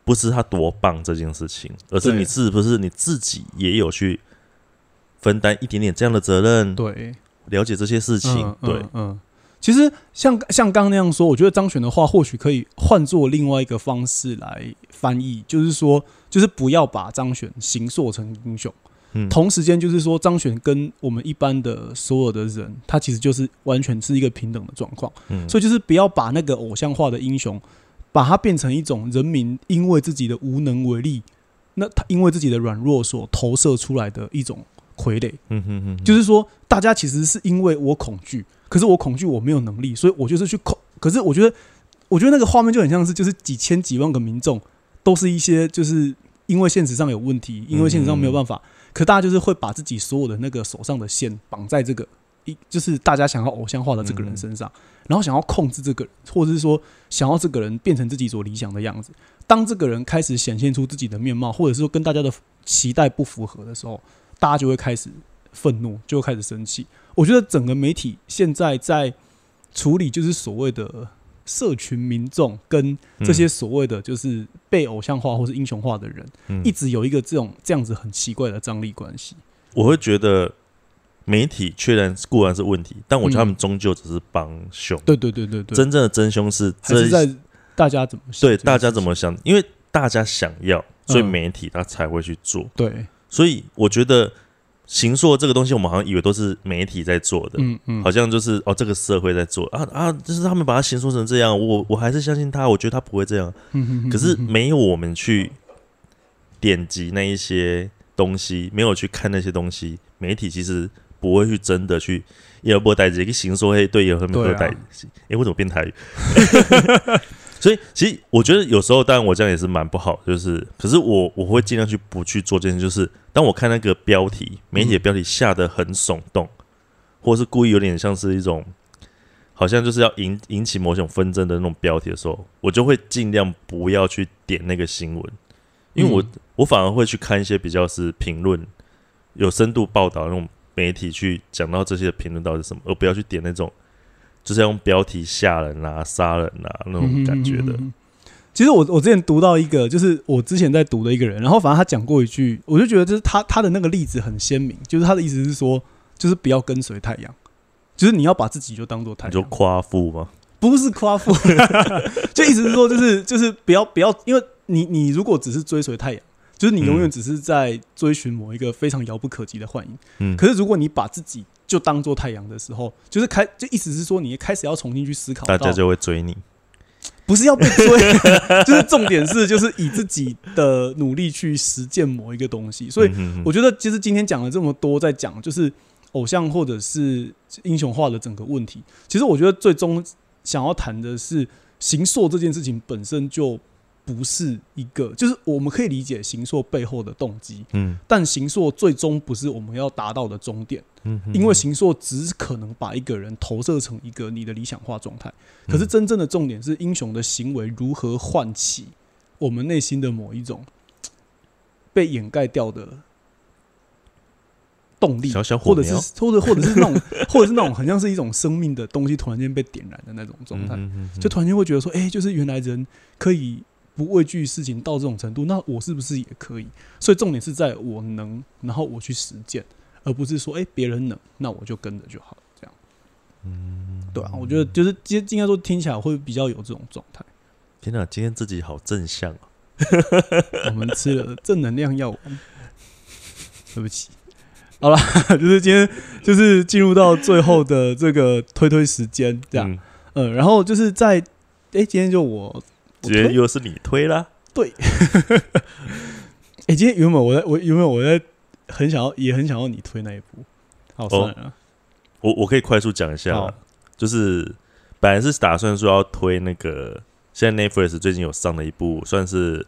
不是他多棒这件事情，而是你是不是你自己也有去分担一点点这样的责任，对，了解这些事情，嗯对，嗯。嗯其实像像刚刚那样说，我觉得张悬的话或许可以换做另外一个方式来翻译，就是说，就是不要把张悬形塑成英雄，嗯，同时间就是说，张悬跟我们一般的所有的人，他其实就是完全是一个平等的状况，嗯。所以就是不要把那个偶像化的英雄，把它变成一种人民因为自己的无能为力，那他因为自己的软弱所投射出来的一种傀儡。嗯哼哼，就是说，大家其实是因为我恐惧，可是我恐惧我没有能力，所以我就是去恐。可是我觉得，我觉得那个画面就很像是，就是几千几万个民众都是一些，就是因为现实上有问题，因为现实上没有办法，可大家就是会把自己所有的那个手上的线绑在这个一，就是大家想要偶像化的这个人身上，然后想要控制这个人，或者是说想要这个人变成自己所理想的样子。当这个人开始显现出自己的面貌，或者是说跟大家的期待不符合的时候，大家就会开始愤怒，就会开始生气。我觉得整个媒体现在在处理就是所谓的社群民众跟这些所谓的就是被偶像化或是英雄化的人，嗯。一直有一个这种这样子很奇怪的张力关系。我会觉得媒体确然固然是问题，但我觉得他们嗯终究只是帮凶，对对对对对，真正的真凶是这还是在大家怎么想对大家怎么想，因为大家想要，所以嗯。媒体他才会去做。对，所以我觉得行塑这个东西，我们好像以为都是媒体在做的，嗯嗯，好像就是哦，这个社会在做啊啊，就是他们把它行说成这样，我我还是相信他，我觉得他不会这样。可是没有我们去点击那一些东西，没有去看那些东西，媒体其实不会去真的去也不带这个行说嘿对有什么对啊带？哎、我怎么变台语？所以其实我觉得有时候，当然我这样也是蛮不好，就是可是我我会尽量去不去做这件事，就是当我看那个标题，媒体的标题下的很耸动，或者是故意有点像是一种。好像就是要引引起某种纷争的那种标题的时候，我就会尽量不要去点那个新闻，因为我、嗯我反而会去看一些比较是评论有深度报道的那种媒体去讲到这些评论到底是什么，而不要去点那种就是用标题吓人啊、杀人啊那种感觉的。其实我我之前读到一个，就是我之前在读的一个人，然后反正他讲过一句，我就觉得就是他他的那个例子很鲜明，就是他的意思是说，就是不要跟随太阳，就是你要把自己就当做太你就阳，夸父吗？不是夸父，就意思是说，就是就是不要不要，因为你你如果只是追随太阳，就是你永远嗯只是在追寻某一个非常遥不可及的幻影。嗯，可是如果你把自己就当做太阳的时候，就是开就意思是说，你开始要重新去思考，大家就会追你。不是要被追，就是重点是就是以自己的努力去实践某一个东西。所以我觉得，其实今天讲了这么多，在讲就是偶像或者是英雄化的整个问题。其实我觉得最终想要谈的是行塑这件事情本身就不是一个，就是我们可以理解行硕背后的动机，嗯。但行硕最终不是我们要达到的终点。因为行硕只可能把一个人投射成一个你的理想化状态，可是嗯真正的重点是英雄的行为如何唤起我们内心的某一种被掩盖掉的动力，小小火或者是或者或者是那种或者是那种很像是一种生命的东西突然间被点燃的那种状态，就突然间会觉得说，哎、就是原来人可以不畏惧事情到这种程度，那我是不是也可以？所以重点是在我能，然后我去实践，而不是说，哎、别人能，那我就跟着就好，这样。嗯，对啊，我觉得就是今应该说听起来会比较有这种状态。天哪，今天自己好正向啊。我们吃了正能量药丸，对不起。好了，就是今天就是进入到最后的这个推推时间，这样，嗯，嗯，然后就是在，哎、今天就，我今天又是你推啦。哎、今天原本我在我原本我在很想要，也很想要你推那一部。好，算了，我我可以快速讲一下，就是本来是打算说要推那个，现在 Netflix 最近有上的一部，算是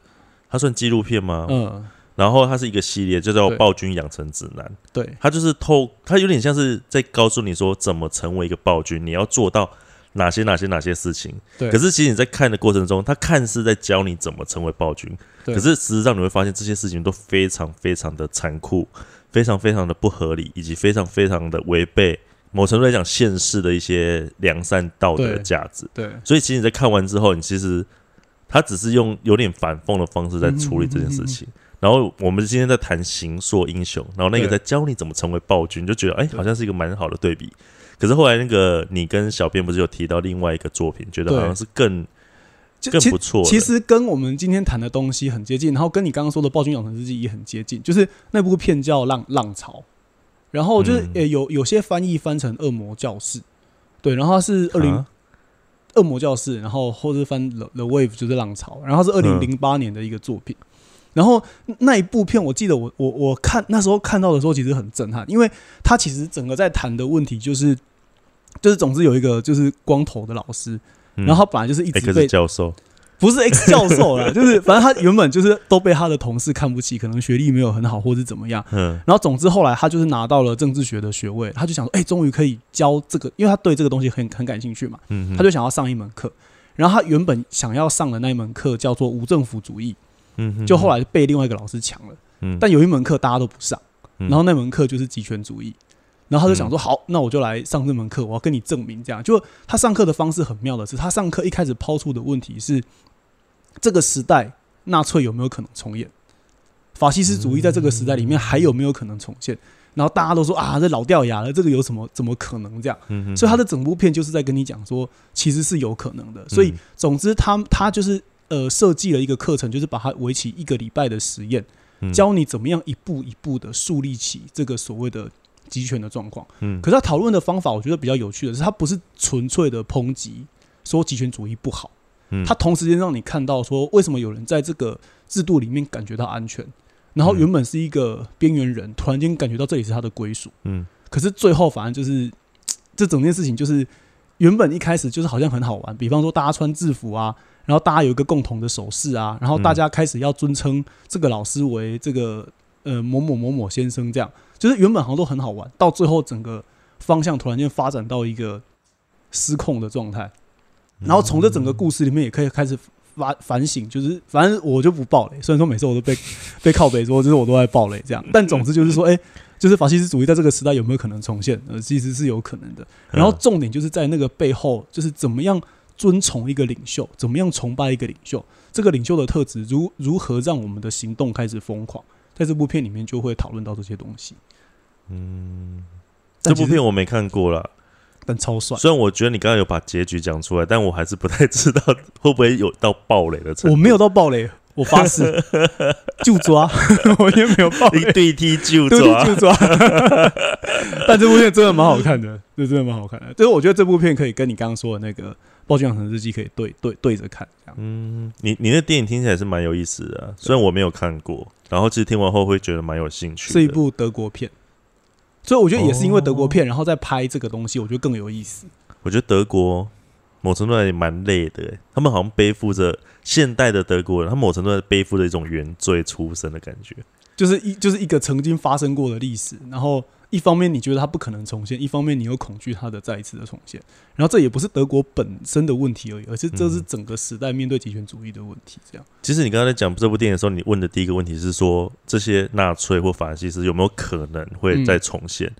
它算纪录片吗？嗯，然后它是一个系列，就叫《暴君养成指南》。对，它就是透，它有点像是在告诉你说怎么成为一个暴君，你要做到哪些哪些哪些事情。对。可是其实你在看的过程中，他看似在教你怎么成为暴君，对可是事实上你会发现这些事情都非常非常的残酷，非常非常的不合理，以及非常非常的违背某程度来讲现世的一些良善道德的价值。对，所以其实你在看完之后，你其实他只是用有点反讽的方式在处理这件事情。然后我们今天在谈行硕英雄，然后那个在教你怎么成为暴君，就觉得哎，对好像是一个蛮好的对比。可是后来那个你跟小编不是有提到另外一个作品，觉得好像是更更不错。其实跟我们今天谈的东西很接近，然后跟你刚刚说的《暴君养成日记》也很接近，就是那部片叫《浪浪潮》，然后就是有有些翻译翻成《恶魔教室》，对，然后它是二零啊恶魔教室，然后或是翻 The The Wave 就是浪潮，然后是二零零八年的一个作品。然后那一部片，我记得我我我看那时候看到的时候，其实很震撼，因为他其实整个在谈的问题就是，就是总之有一个就是光头的老师，嗯然后他本来就是一直被教授，不是 X 教授啦，就是反正他原本就是都被他的同事看不起，可能学历没有很好，或是怎么样。嗯然后总之后来他就是拿到了政治学的学位，他就想说，哎、终于可以教这个，因为他对这个东西很很感兴趣嘛，嗯，他就想要上一门课。然后他原本想要上的那一门课叫做无政府主义，嗯就后来被另外一个老师抢了。嗯但有一门课大家都不上，嗯然后那门课就是极权主义。然后他就想说，好，那我就来上这门课，我要跟你证明这样。就他上课的方式很妙的是，他上课一开始抛出的问题是，这个时代纳粹有没有可能重演？法西斯主义在这个时代里面还有没有可能重现？然后大家都说啊，这老掉牙了，这个有什么怎么可能这样？嗯所以他的整部片就是在跟你讲说，其实是有可能的。所以总之他他就是呃设计了一个课程，就是把它为期一个礼拜的实验。嗯教你怎么样一步一步的树立起这个所谓的集权的状况。嗯可是他讨论的方法，我觉得比较有趣的是，他不是纯粹的抨击说集权主义不好，嗯他同时间让你看到说为什么有人在这个制度里面感觉到安全，然后嗯原本是一个边缘人，突然间感觉到这里是他的归属。嗯可是最后反而就是这整件事情就是原本一开始就是好像很好玩，比方说大家穿制服啊，然后大家有一个共同的手势啊，然后大家开始要尊称这个老师为这个呃某某某某先生，这样。就是原本好像都很好玩，到最后整个方向突然间发展到一个失控的状态，然后从这整个故事里面也可以开始反反省，就是反正我就不爆雷，虽然说每次我都被 被靠北说，就是我都在爆雷这样，但总之就是说，哎、就是法西斯主义在这个时代有没有可能重现？呃，其实是有可能的。然后重点就是在那个背后，就是怎么样尊崇一个领袖，怎么样崇拜一个领袖，这个领袖的特质如如何让我们的行动开始疯狂，在这部片里面就会讨论到这些东西。嗯，这部片我没看过啦。但超帅，虽然我觉得你刚刚有把结局讲出来，但我还是不太知道 会不会有到暴雷的程度。我没有到暴雷，我发誓 就抓，我也没有暴雷。对踢就抓，就抓。但这部片真的蛮好看的，这真的蛮好看的。就是我觉得这部片可以跟你刚刚说的那个《暴君养成日记》可以对对对着看，这样。嗯，你你那电影听起来是蛮有意思的啊、虽然我没有看过，然后其实听完后会觉得蛮有兴趣。是一部德国片，所以我觉得也是因为德国片，然后再拍这个东西，我觉得更有意思。我觉得德国某程度上也蛮累的欸，他们好像背负着现代的德国人，他们某程度上背负着一种原罪出身的感觉。就是一就是一个曾经发生过的历史，然后一方面你觉得它不可能重现，一方面你又恐惧它的再一次的重现。然后这也不是德国本身的问题而已，而是这是嗯整个时代面对极权主义的问题。这样，其实你刚才在讲这部电影的时候，你问的第一个问题是说，这些纳粹或法西斯有没有可能会再重现？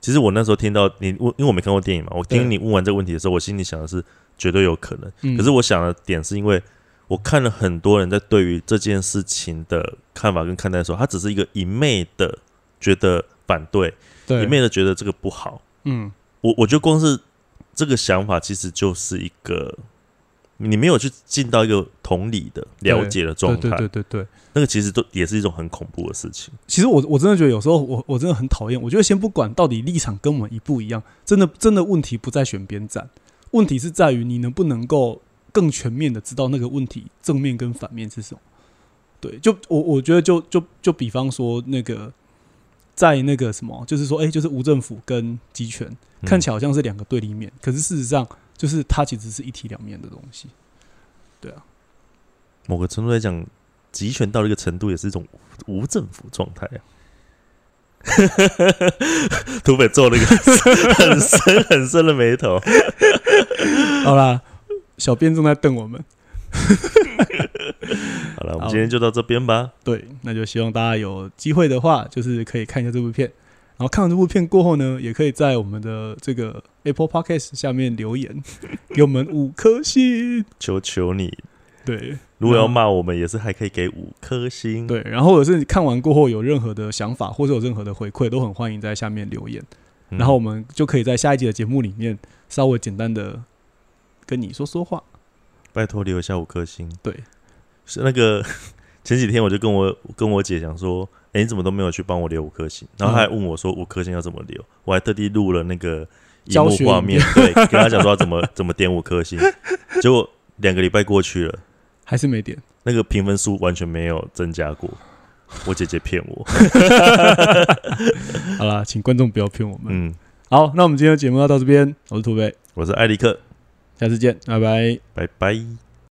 其实我那时候听到你问，因为我没看过电影嘛，我听你问完这个问题的时候，我心里想的是绝对有可能。嗯可是我想的点是因为我看了很多人在对于这件事情的看法跟看待的时候，他只是一个一昧的觉得反对，对一昧的觉得这个不好。嗯我我觉得光是这个想法，其实就是一个你没有去进到一个同理的了解的状态，对对对对对。那个其实都也是一种很恐怖的事情。其实我我真的觉得有时候我我真的很讨厌。我觉得先不管到底立场跟我们一不一样，真的真的问题不在选边站，问题是在于你能不能够更全面的知道那个问题正面跟反面是什么。对，就我我觉得就就就比方说那个在那个什么，就是说，哎、就是无政府跟集权嗯看起来好像是两个对立面，可是事实上就是它其实是一体两面的东西。对啊，某个程度来讲，集权到了一个程度，也是一种无无政府状态啊。土匪皱了一个 很深很深的眉头。好啦，小编正在瞪我们。好了，我们今天就到这边吧。对，那就希望大家有机会的话，就是可以看一下这部片。然后看完这部片过后呢，也可以在我们的这个 Apple Podcast 下面留言，给我们五颗星。求求你，对如果要骂我们，也是还可以给五颗星。对，然后或者是你看完过后有任何的想法，或者有任何的回馈，都很欢迎在下面留言。嗯，然后我们就可以在下一集的节目里面稍微简单的跟你说说话。拜托留下五颗星。对，是那个前几天我就跟我跟我姐讲说，哎、你怎么都没有去帮我留五颗星？然后她还问我说五颗星要怎么留？我还特地录了那个荧幕画面，对，跟她讲说要怎么怎么点五颗星。结果两个礼拜过去了，还是没点，那个评分数完全没有增加过。我姐姐骗我，好啦，请观众不要骗我们。嗯，好，那我们今天的节目要到这边，我是土匪，我是艾利克，下次见，拜拜。拜拜。